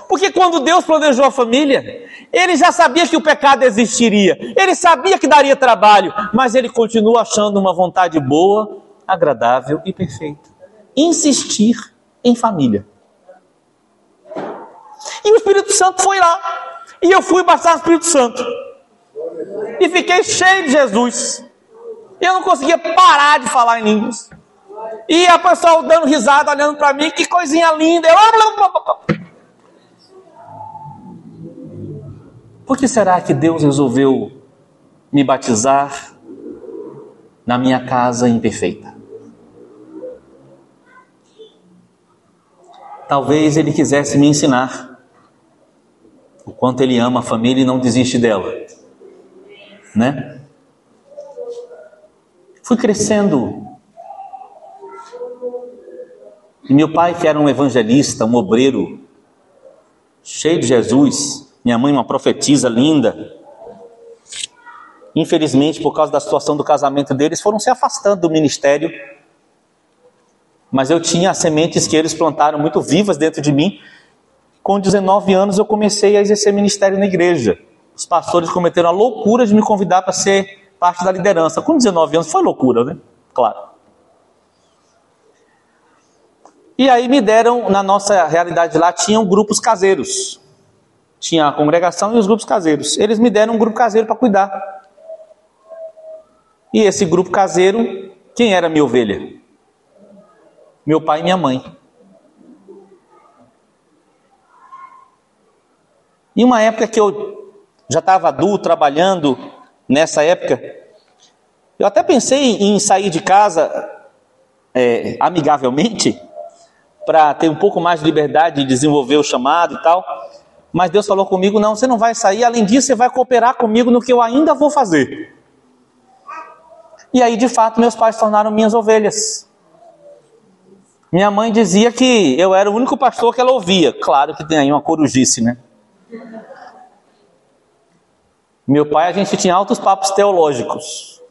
Porque quando Deus planejou a família, ele já sabia que o pecado existiria, ele sabia que daria trabalho, mas ele continua achando uma vontade boa, agradável e perfeita. Insistir em família. E o Espírito Santo foi lá. E eu fui passar o Espírito Santo. E fiquei cheio de Jesus. Eu não conseguia parar de falar em línguas. E a pessoa dando risada, olhando para mim, que coisinha linda. Eu... Por que será que Deus resolveu me batizar na minha casa imperfeita? Talvez Ele quisesse me ensinar o quanto Ele ama a família e não desiste dela, né? Fui crescendo. E meu pai, que era um evangelista, um obreiro, cheio de Jesus, minha mãe, uma profetisa linda. Infelizmente, por causa da situação do casamento deles, foram se afastando do ministério. Mas eu tinha as sementes que eles plantaram muito vivas dentro de mim. Com 19 anos, eu comecei a exercer ministério na igreja. Os pastores cometeram a loucura de me convidar para ser parte da liderança. Com 19 anos, foi loucura, né? Claro. E aí me deram, na nossa realidade lá, tinham grupos caseiros. Tinha a congregação e os grupos caseiros. Eles me deram um grupo caseiro para cuidar. E esse grupo caseiro, quem era minha ovelha? Meu pai e minha mãe. Em uma época que eu já estava adulto, trabalhando, nessa época, eu até pensei em sair de casa é, amigavelmente, para ter um pouco mais de liberdade de desenvolver o chamado e tal. Mas Deus falou comigo: não, você não vai sair, além disso, você vai cooperar comigo no que eu ainda vou fazer. E aí, de fato, meus pais tornaram minhas ovelhas. Minha mãe dizia que eu era o único pastor que ela ouvia. Claro que tem aí uma corujice, né? Meu pai, a gente tinha altos papos teológicos.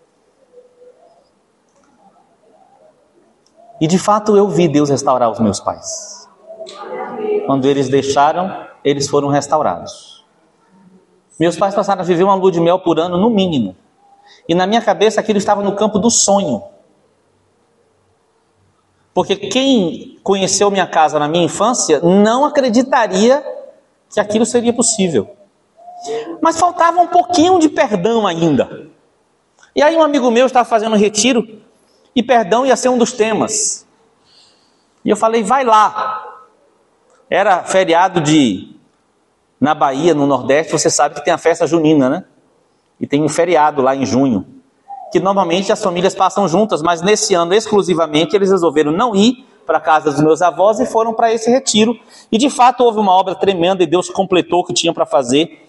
E de fato eu vi Deus restaurar os meus pais. Quando eles deixaram, eles foram restaurados. Meus pais passaram a viver uma lua de mel por ano, no mínimo. E na minha cabeça aquilo estava no campo do sonho. Porque quem conheceu minha casa na minha infância não acreditaria que aquilo seria possível. Mas faltava um pouquinho de perdão ainda. E aí um amigo meu estava fazendo um retiro e perdão ia ser um dos temas. E eu falei, vai lá. Era feriado de na Bahia, no Nordeste, você sabe que tem a festa junina, né? E tem um feriado lá em junho, que normalmente as famílias passam juntas, mas nesse ano exclusivamente eles resolveram não ir para a casa dos meus avós e foram para esse retiro. E de fato houve uma obra tremenda e Deus completou o que tinha para fazer.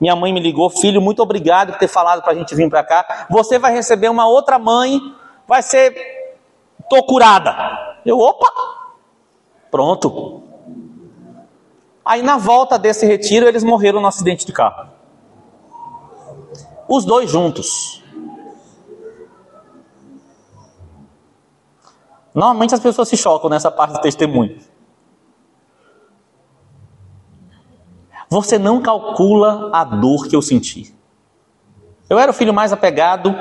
Minha mãe me ligou, filho, muito obrigado por ter falado para a gente vir para cá. Você vai receber uma outra mãe, vai ser. Tô curada. Eu, opa! Pronto. Aí na volta desse retiro, eles morreram no acidente de carro. Os dois juntos. Normalmente as pessoas se chocam nessa parte do testemunho. Você não calcula a dor que eu senti. Eu era o filho mais apegado,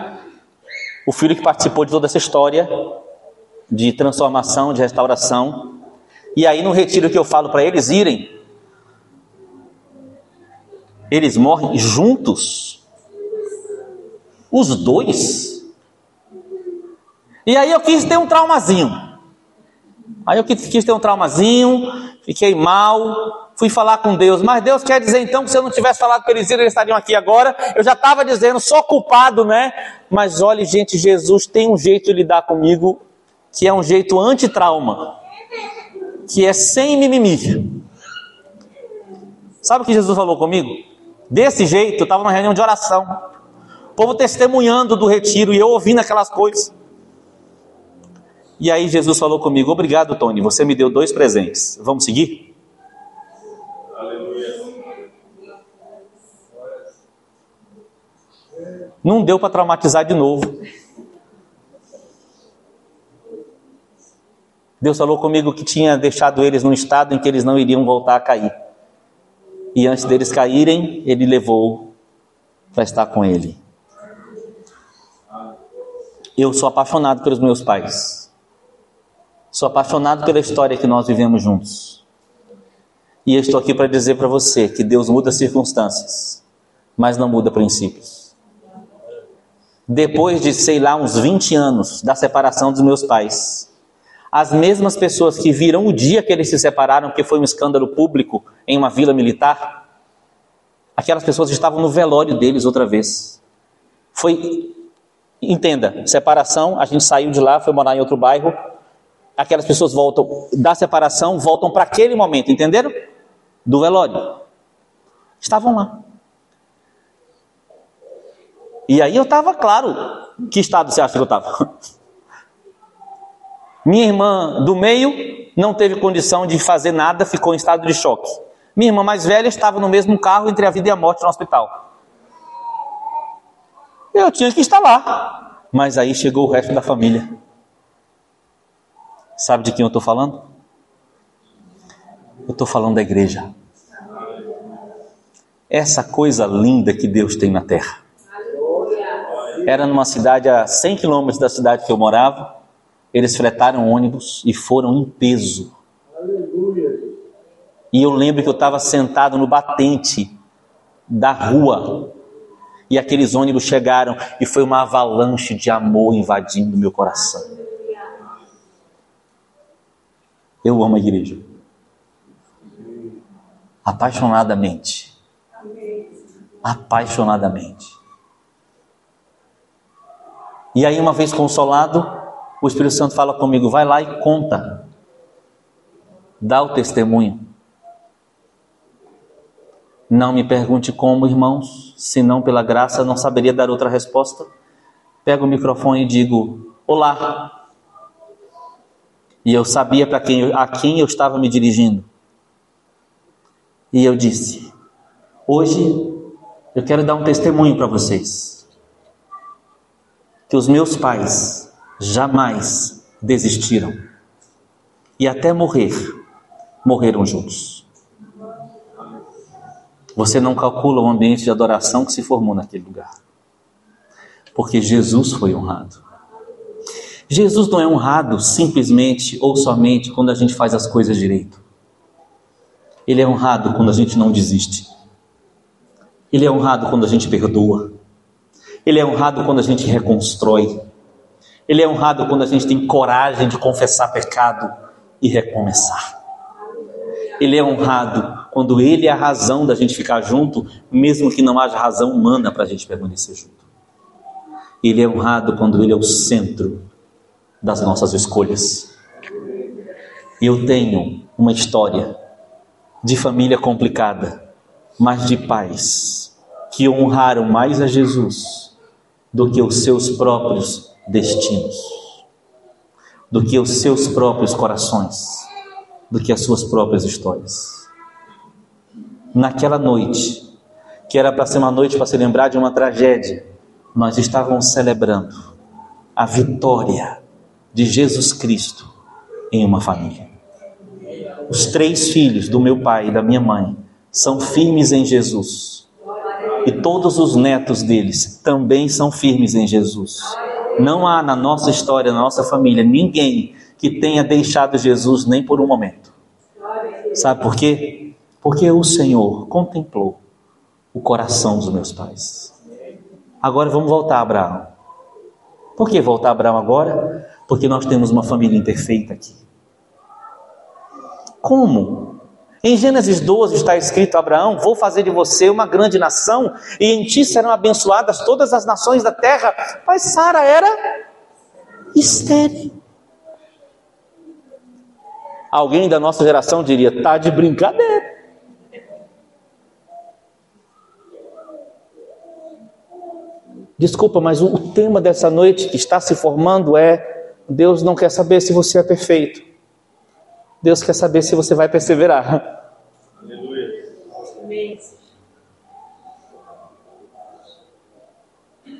o filho que participou de toda essa história de transformação, de restauração. E aí no retiro que eu falo para eles irem, eles morrem juntos. Os dois. E aí eu quis ter um traumazinho. Aí eu quis ter um traumazinho, fiquei mal, fui falar com Deus. Mas Deus quer dizer então que se eu não tivesse falado com eles, eles estariam aqui agora. Eu já estava dizendo, sou culpado, né? Mas olhe, gente, Jesus tem um jeito de lidar comigo que é um jeito anti-trauma, que é sem mimimi. Sabe o que Jesus falou comigo? Desse jeito, eu estava numa reunião de oração, o povo testemunhando do retiro e eu ouvindo aquelas coisas. E aí Jesus falou comigo: Obrigado, Tony, você me deu dois presentes. Vamos seguir? Não deu para traumatizar de novo. Deus falou comigo que tinha deixado eles num estado em que eles não iriam voltar a cair. E antes deles caírem, Ele levou para estar com Ele. Eu sou apaixonado pelos meus pais. Sou apaixonado pela história que nós vivemos juntos. E eu estou aqui para dizer para você que Deus muda circunstâncias, mas não muda princípios. Depois de, sei lá, uns 20 anos da separação dos meus pais, as mesmas pessoas que viram o dia que eles se separaram, que foi um escândalo público em uma vila militar, aquelas pessoas estavam no velório deles outra vez. Foi, entenda, separação, a gente saiu de lá, foi morar em outro bairro, aquelas pessoas voltam da separação, voltam para aquele momento, entenderam? Do velório. Estavam lá. E aí eu estava, claro, que estado você acha que eu estava? Minha irmã do meio não teve condição de fazer nada, ficou em estado de choque. Minha irmã mais velha estava no mesmo carro entre a vida e a morte no hospital. Eu tinha que estar lá. Mas aí chegou o resto da família. Sabe de quem eu estou falando? Eu estou falando da igreja. Essa coisa linda que Deus tem na terra. Era numa cidade a 100 quilômetros da cidade que eu morava. Eles fretaram ônibus e foram em peso E eu lembro que eu estava sentado no batente da rua. E aqueles ônibus chegaram e foi uma avalanche de amor invadindo meu coração. Eu amo a igreja. Apaixonadamente. Apaixonadamente. E aí, uma vez consolado, o Espírito Santo fala comigo: vai lá e conta. Dá o testemunho. Não me pergunte como, irmãos, se não pela graça não saberia dar outra resposta. Pego o microfone e digo: Olá. E eu sabia para quem a quem eu estava me dirigindo. E eu disse: Hoje eu quero dar um testemunho para vocês. Que os meus pais jamais desistiram. E até morrer, morreram juntos. Você não calcula o ambiente de adoração que se formou naquele lugar. Porque Jesus foi honrado. Jesus não é honrado simplesmente ou somente quando a gente faz as coisas direito. Ele é honrado quando a gente não desiste. Ele é honrado quando a gente perdoa. Ele é honrado quando a gente reconstrói. Ele é honrado quando a gente tem coragem de confessar pecado e recomeçar. Ele é honrado quando Ele é a razão da gente ficar junto, mesmo que não haja razão humana para a gente permanecer junto. Ele é honrado quando Ele é o centro das nossas escolhas. Eu tenho uma história de família complicada, mas de pais que honraram mais a Jesus do que os seus próprios destinos, do que os seus próprios corações do que as suas próprias histórias. Naquela noite, que era para ser uma noite para se lembrar de uma tragédia, nós estávamos celebrando a vitória de Jesus Cristo em uma família. Os três filhos do meu pai e da minha mãe são firmes em Jesus. E todos os netos deles também são firmes em Jesus. Não há na nossa história, na nossa família, ninguém que tenha deixado Jesus nem por um momento. Sabe por quê? Porque o Senhor contemplou o coração dos meus pais. Agora vamos voltar a Abraão. Por que voltar a Abraão agora? Porque nós temos uma família imperfeita aqui. Como? Em Gênesis 12 está escrito: Abraão, vou fazer de você uma grande nação, e em ti serão abençoadas todas as nações da terra. Mas Sara era estéril. Alguém da nossa geração diria: tá de brincadeira. Desculpa, mas o tema dessa noite que está se formando é: Deus não quer saber se você é perfeito. Deus quer saber se você vai perseverar. Aleluia.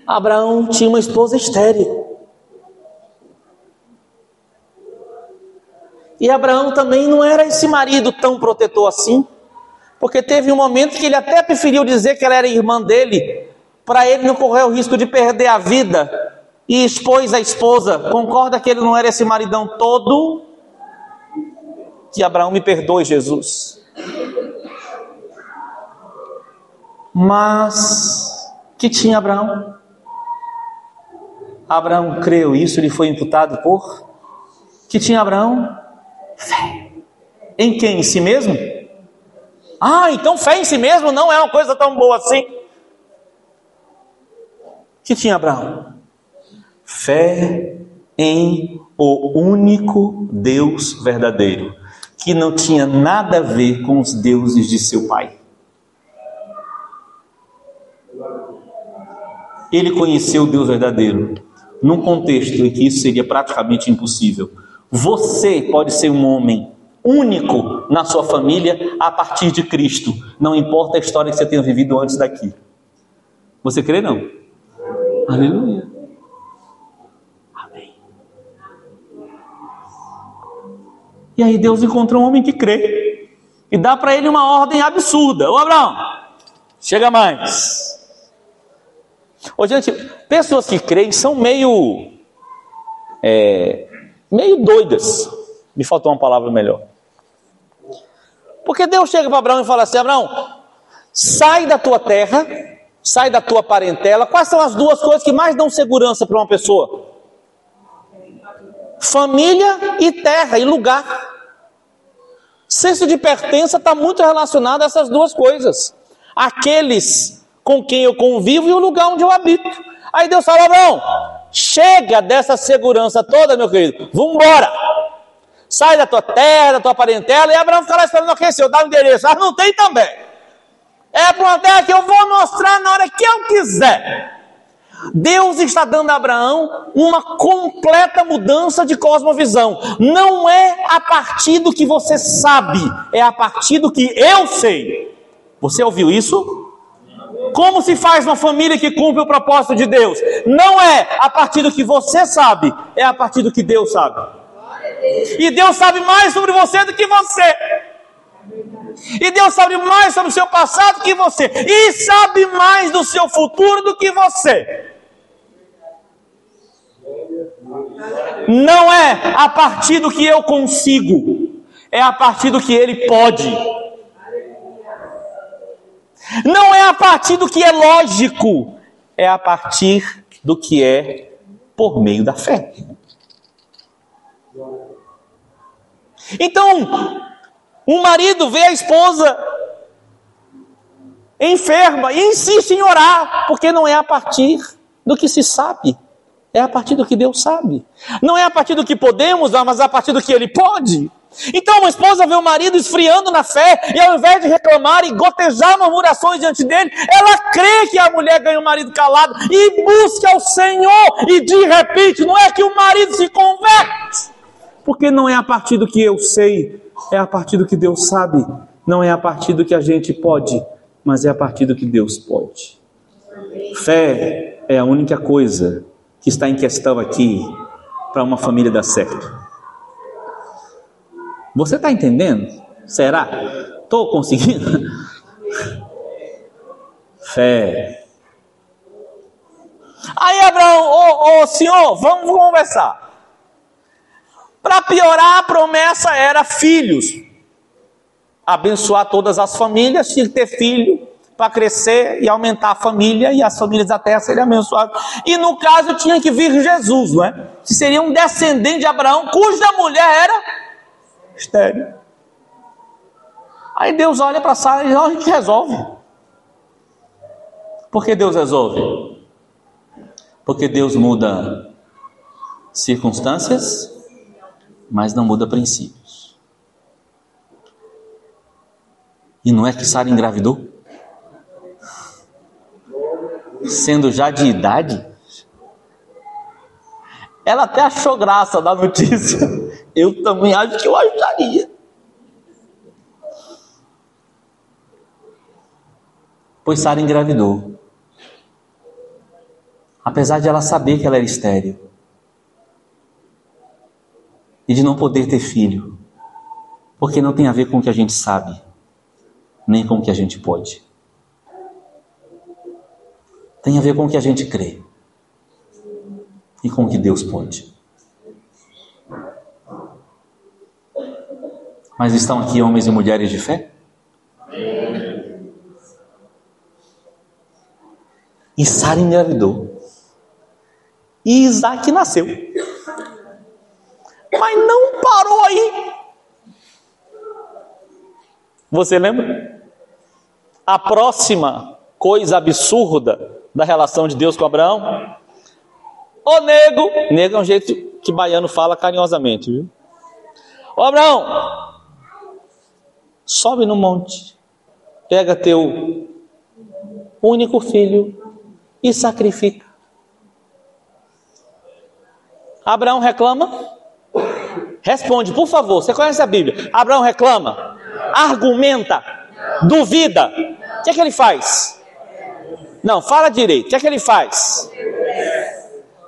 Abraão tinha uma esposa estéril. E Abraão também não era esse marido tão protetor assim, porque teve um momento que ele até preferiu dizer que ela era irmã dele, para ele não correr o risco de perder a vida, e expôs a esposa. Concorda que ele não era esse maridão todo? Que Abraão me perdoe, Jesus. Mas que tinha Abraão? Abraão creu, isso lhe foi imputado por que tinha Abraão? Fé. Em quem? Em si mesmo? Ah, então fé em si mesmo não é uma coisa tão boa assim. que tinha Abraão? Fé em o único Deus verdadeiro, que não tinha nada a ver com os deuses de seu pai. Ele conheceu o Deus verdadeiro num contexto em que isso seria praticamente impossível você pode ser um homem único na sua família a partir de Cristo. Não importa a história que você tenha vivido antes daqui. Você crê não? Aleluia. E aí Deus encontrou um homem que crê e dá para ele uma ordem absurda. Ô Abraão, chega mais. Ô, gente, pessoas que creem são meio é, meio doidas. Me faltou uma palavra melhor. Porque Deus chega para Abraão e fala assim: Abraão, sai da tua terra, sai da tua parentela. Quais são as duas coisas que mais dão segurança para uma pessoa? Família e terra e lugar. Senso de pertença está muito relacionado a essas duas coisas. Aqueles com quem eu convivo e o lugar onde eu habito. Aí Deus fala: Abraão, chega dessa segurança toda, meu querido, vamos embora. Sai da tua terra, da tua parentela, e Abraão fica lá esperando, eu dar o endereço, ah, não tem também. É para uma terra que eu vou mostrar na hora que eu quiser. Deus está dando a Abraão uma completa mudança de cosmovisão. Não é a partir do que você sabe, é a partir do que eu sei. Você ouviu isso? Como se faz uma família que cumpre o propósito de Deus? Não é a partir do que você sabe, é a partir do que Deus sabe. E Deus sabe mais sobre você do que você. E Deus sabe mais sobre o seu passado do que você. E sabe mais do seu futuro do que você. Não é a partir do que eu consigo, é a partir do que Ele pode. Não é a partir do que é lógico, é a partir do que é por meio da fé. Então, um marido vê a esposa enferma e insiste em orar, porque não é a partir do que se sabe, é a partir do que Deus sabe. Não é a partir do que podemos, mas a partir do que Ele pode. Então uma esposa vê o marido esfriando na fé, e ao invés de reclamar e gotejar murmurações diante dele, ela crê que a mulher ganha o marido calado e busca o Senhor, e de repente não é que o marido se converte, porque não é a partir do que eu sei, é a partir do que Deus sabe, não é a partir do que a gente pode, mas é a partir do que Deus pode. Fé é a única coisa que está em questão aqui para uma família dar certo. Você está entendendo? Será? Estou conseguindo? Fé. Aí Abraão, ô, senhor, vamos conversar. Para piorar, a promessa era filhos. Abençoar todas as famílias, tinha que ter filho para crescer e aumentar a família e as famílias da terra seriam abençoadas. E no caso tinha que vir Jesus, não é? Que seria um descendente de Abraão, cuja mulher era estéreo. Aí Deus olha para Sara e a gente resolve. Por que Deus resolve? Porque Deus muda circunstâncias, mas não muda princípios. E não é que Sara engravidou? Sendo já de idade? Ela até achou graça da notícia. Eu também acho que eu ajudaria. Pois Sara engravidou. Apesar de ela saber que ela era estéril. E de não poder ter filho. Porque não tem a ver com o que a gente sabe, nem com o que a gente pode. Tem a ver com o que a gente crê e com o que Deus pode. Mas estão aqui homens e mulheres de fé? E Sara engravidou. E Isaac nasceu. Mas não parou aí. Você lembra? A próxima coisa absurda da relação de Deus com Abraão? O nego, nego é um jeito que baiano fala carinhosamente, viu? Ô Abraão, sobe no monte, pega teu único filho e sacrifica. Abraão reclama? Responde, por favor. Você conhece a Bíblia? Abraão reclama, argumenta, duvida. O que é que ele faz? Não, fala direito. O que é que ele faz?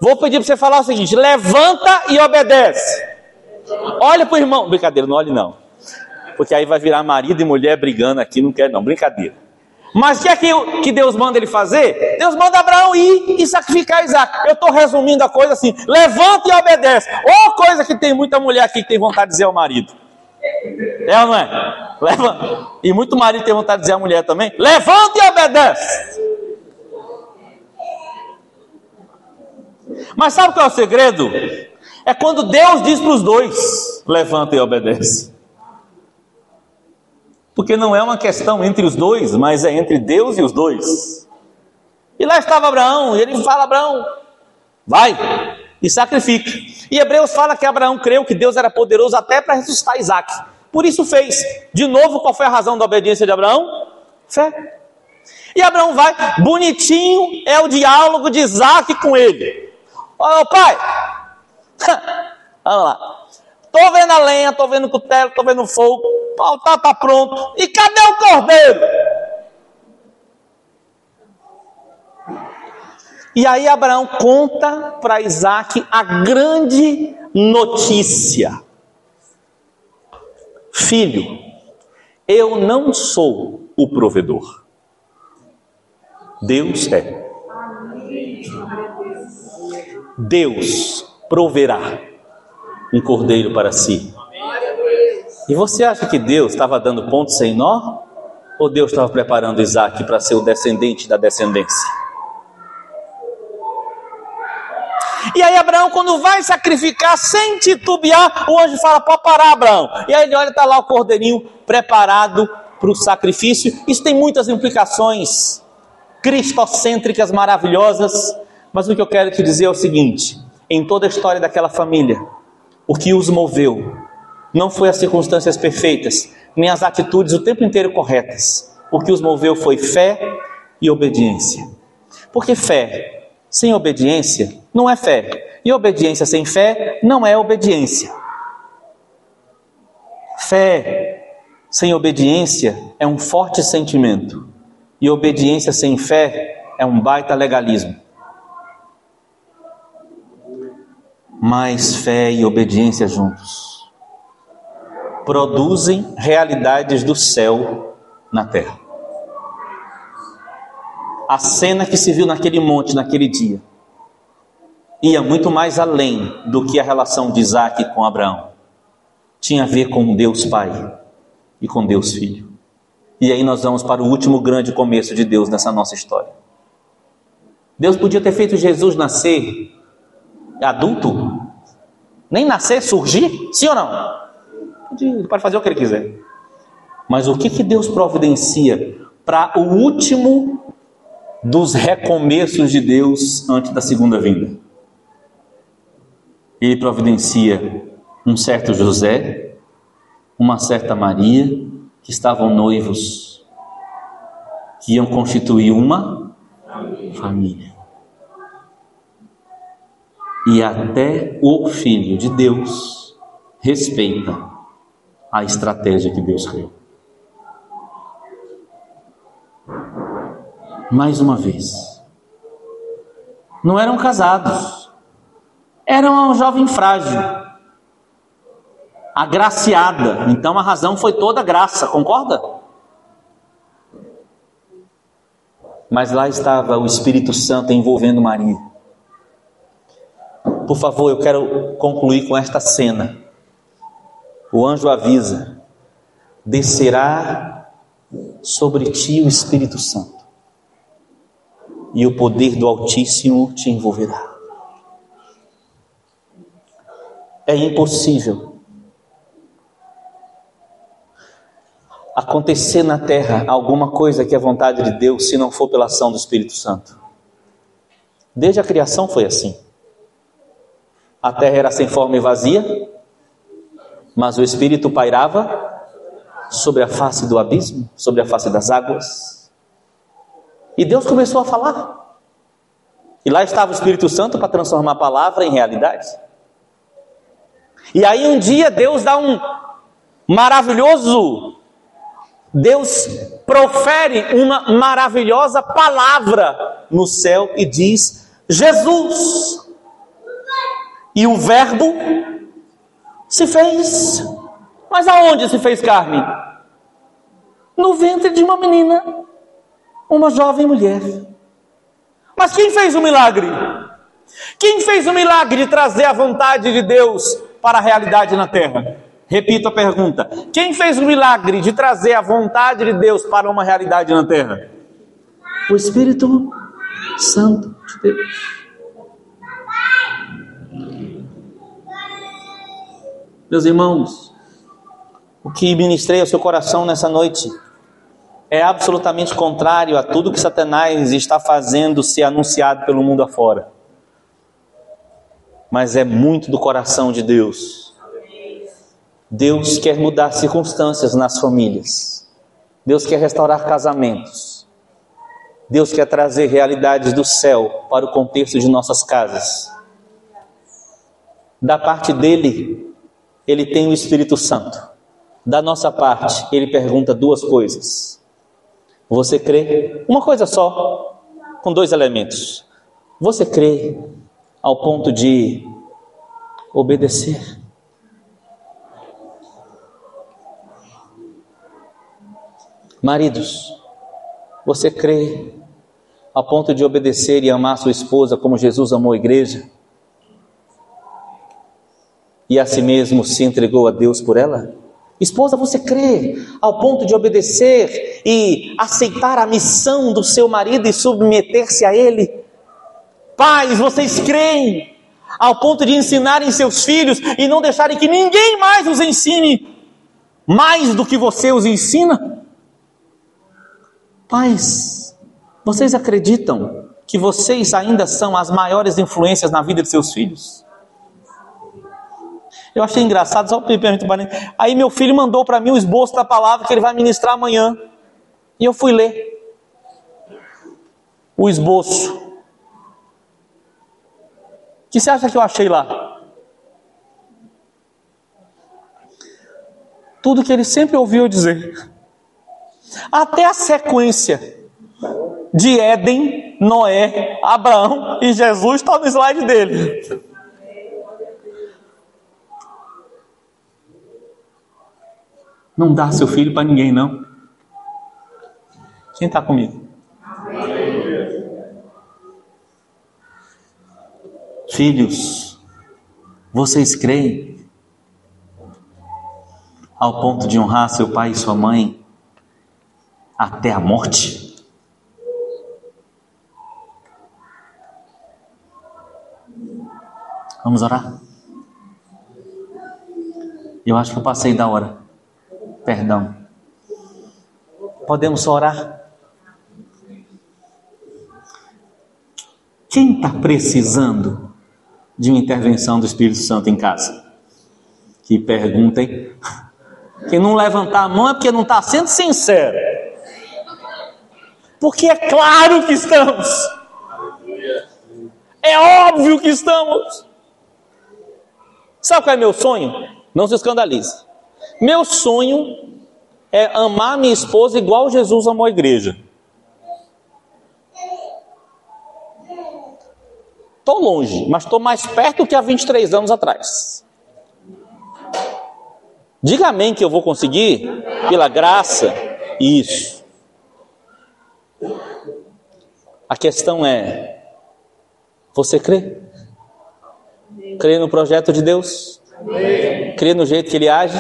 Vou pedir para você falar o seguinte: levanta e obedece. Olha para o irmão. Brincadeira, não olhe não porque aí vai virar marido e mulher brigando aqui, não quer não, brincadeira. Mas o que é que, que Deus manda ele fazer? Deus manda Abraão ir e sacrificar Isaac. Eu estou resumindo a coisa assim: levanta e obedece. Ou coisa que tem muita mulher aqui que tem vontade de dizer ao marido: É ou não é? Leva. E muito marido tem vontade de dizer à mulher também: levanta e obedece. Mas sabe qual é o segredo? É quando Deus diz para os dois: levanta e obedece. Porque não é uma questão entre os dois, mas é entre Deus e os dois. E lá estava Abraão, e ele fala: Abraão, vai e sacrifica. E Hebreus fala que Abraão creu que Deus era poderoso até para ressuscitar Isaac. Por isso fez. De novo, qual foi a razão da obediência de Abraão? Fé. E Abraão vai, bonitinho é o diálogo de Isaac com ele. Oh, pai, vamos lá. Tô vendo a lenha, tô vendo o cutelo, tô vendo o fogo, o altar tá pronto. E cadê o cordeiro? E aí Abraão conta para Isaac a grande notícia. Filho, eu não sou o provedor. Deus é. Deus proverá um cordeiro para si. E você acha que Deus estava dando ponto sem nó? Ou Deus estava preparando Isaac para ser o descendente da descendência? E aí Abraão, quando vai sacrificar, sem titubear, o anjo fala, pode parar Abraão. E aí ele olha, está lá o cordeirinho preparado para o sacrifício. Isso tem muitas implicações cristocêntricas maravilhosas. Mas o que eu quero te dizer é o seguinte: em toda a história daquela família, o que os moveu não foi as circunstâncias perfeitas, nem as atitudes o tempo inteiro corretas. O que os moveu foi fé e obediência. Porque fé sem obediência não é fé, e obediência sem fé não é obediência. Fé sem obediência é um forte sentimento, e obediência sem fé é um baita legalismo. Mas fé e obediência juntos produzem realidades do céu na terra. A cena que se viu naquele monte, naquele dia, ia muito mais além do que a relação de Isaac com Abraão. Tinha a ver com Deus Pai e com Deus Filho. E aí nós vamos para o último grande começo de Deus nessa nossa história. Deus podia ter feito Jesus nascer adulto, nem nascer, surgir, sim ou não? Ele pode fazer o que ele quiser. Mas o que, que Deus providencia para o último dos recomeços de Deus antes da segunda vinda? Ele providencia um certo José, uma certa Maria, que estavam noivos, que iam constituir uma família e até o Filho de Deus respeita a estratégia que Deus criou. Mais uma vez, não eram casados, eram um jovem frágil, agraciada, então a razão foi toda graça, concorda? Mas lá estava o Espírito Santo envolvendo Maria. Por favor, eu quero concluir com esta cena. O anjo avisa: descerá sobre ti o Espírito Santo, e o poder do Altíssimo te envolverá. É impossível acontecer na terra alguma coisa que é vontade de Deus se não for pela ação do Espírito Santo. Desde a criação foi assim. A terra era sem forma e vazia, mas o Espírito pairava sobre a face do abismo, sobre a face das águas. E Deus começou a falar. E lá estava o Espírito Santo para transformar a palavra em realidade. E aí um dia Deus dá um maravilhoso, Deus profere uma maravilhosa palavra no céu e diz: Jesus. E o Verbo se fez. Mas aonde se fez carne? No ventre de uma menina, uma jovem mulher. Mas quem fez o milagre? Quem fez o milagre de trazer a vontade de Deus para a realidade na terra? Repito a pergunta: quem fez o milagre de trazer a vontade de Deus para uma realidade na terra? O Espírito Santo de Deus. Meus irmãos, o que ministrei ao seu coração nessa noite é absolutamente contrário a tudo que Satanás está fazendo ser anunciado pelo mundo afora. Mas é muito do coração de Deus. Deus quer mudar circunstâncias nas famílias. Deus quer restaurar casamentos. Deus quer trazer realidades do céu para o contexto de nossas casas. Da parte dele, ele tem o Espírito Santo. Da nossa parte, ele pergunta duas coisas. Você crê? Uma coisa só, com dois elementos. Você crê ao ponto de obedecer? Maridos, você crê ao ponto de obedecer e amar sua esposa como Jesus amou a igreja? E a si mesmo se entregou a Deus por ela? Esposa, você crê ao ponto de obedecer e aceitar a missão do seu marido e submeter-se a ele? Pais, vocês creem ao ponto de ensinarem seus filhos e não deixarem que ninguém mais os ensine mais do que você os ensina? Pais, vocês acreditam que vocês ainda são as maiores influências na vida de seus filhos? Eu achei engraçado, só me permite Aí meu filho mandou para mim o esboço da palavra que ele vai ministrar amanhã. E eu fui ler o esboço. O que você acha que eu achei lá? Tudo que ele sempre ouviu dizer. Até a sequência de Éden, Noé, Abraão e Jesus está no slide dele. Não dá seu filho para ninguém, não. Quem está comigo? Filhos, vocês creem ao ponto de honrar seu pai e sua mãe até a morte? Vamos orar? Eu acho que eu passei da hora perdão. Podemos orar? Quem está precisando de uma intervenção do Espírito Santo em casa? Que perguntem. Quem não levantar a mão é porque não está sendo sincero. Porque é claro que estamos. É óbvio que estamos. Sabe qual é meu sonho? Não se escandalize. Meu sonho é amar minha esposa igual Jesus amou a igreja. Estou longe, mas estou mais perto que há 23 anos atrás. Diga amém que eu vou conseguir, pela graça, isso. A questão é: você crê? Crê no projeto de Deus? Crê no jeito que Ele age?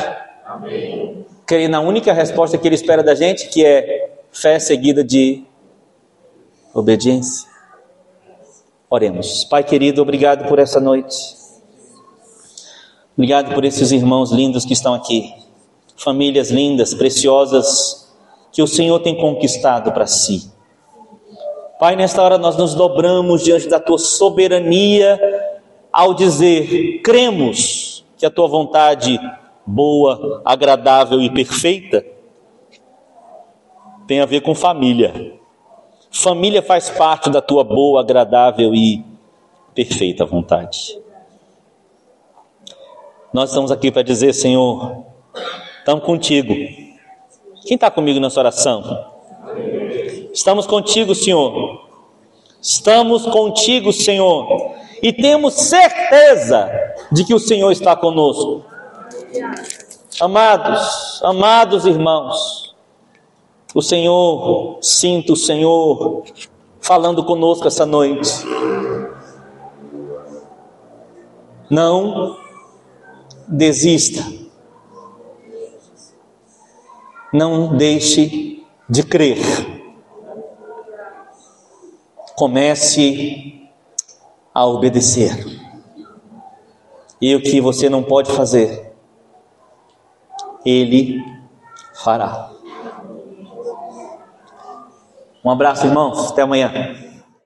Crer na única resposta que Ele espera da gente, que é fé seguida de obediência. Oremos. Pai querido, obrigado por essa noite. Obrigado por esses irmãos lindos que estão aqui. Famílias lindas, preciosas, que o Senhor tem conquistado para si. Pai, nesta hora nós nos dobramos diante da tua soberania ao dizer: cremos que a tua vontade boa, agradável e perfeita tem a ver com família. Família faz parte da tua boa, agradável e perfeita vontade. Nós estamos aqui para dizer, Senhor, estamos contigo. Quem está comigo nessa oração? Estamos contigo, Senhor. Estamos contigo, Senhor. E temos certeza de que o Senhor está conosco. Amados, amados irmãos, o Senhor, sinto o Senhor falando conosco essa noite. Não desista Não deixe de crer. Comece a obedecer. E o que você não pode fazer, Ele fará. Um abraço, irmãos. Até amanhã.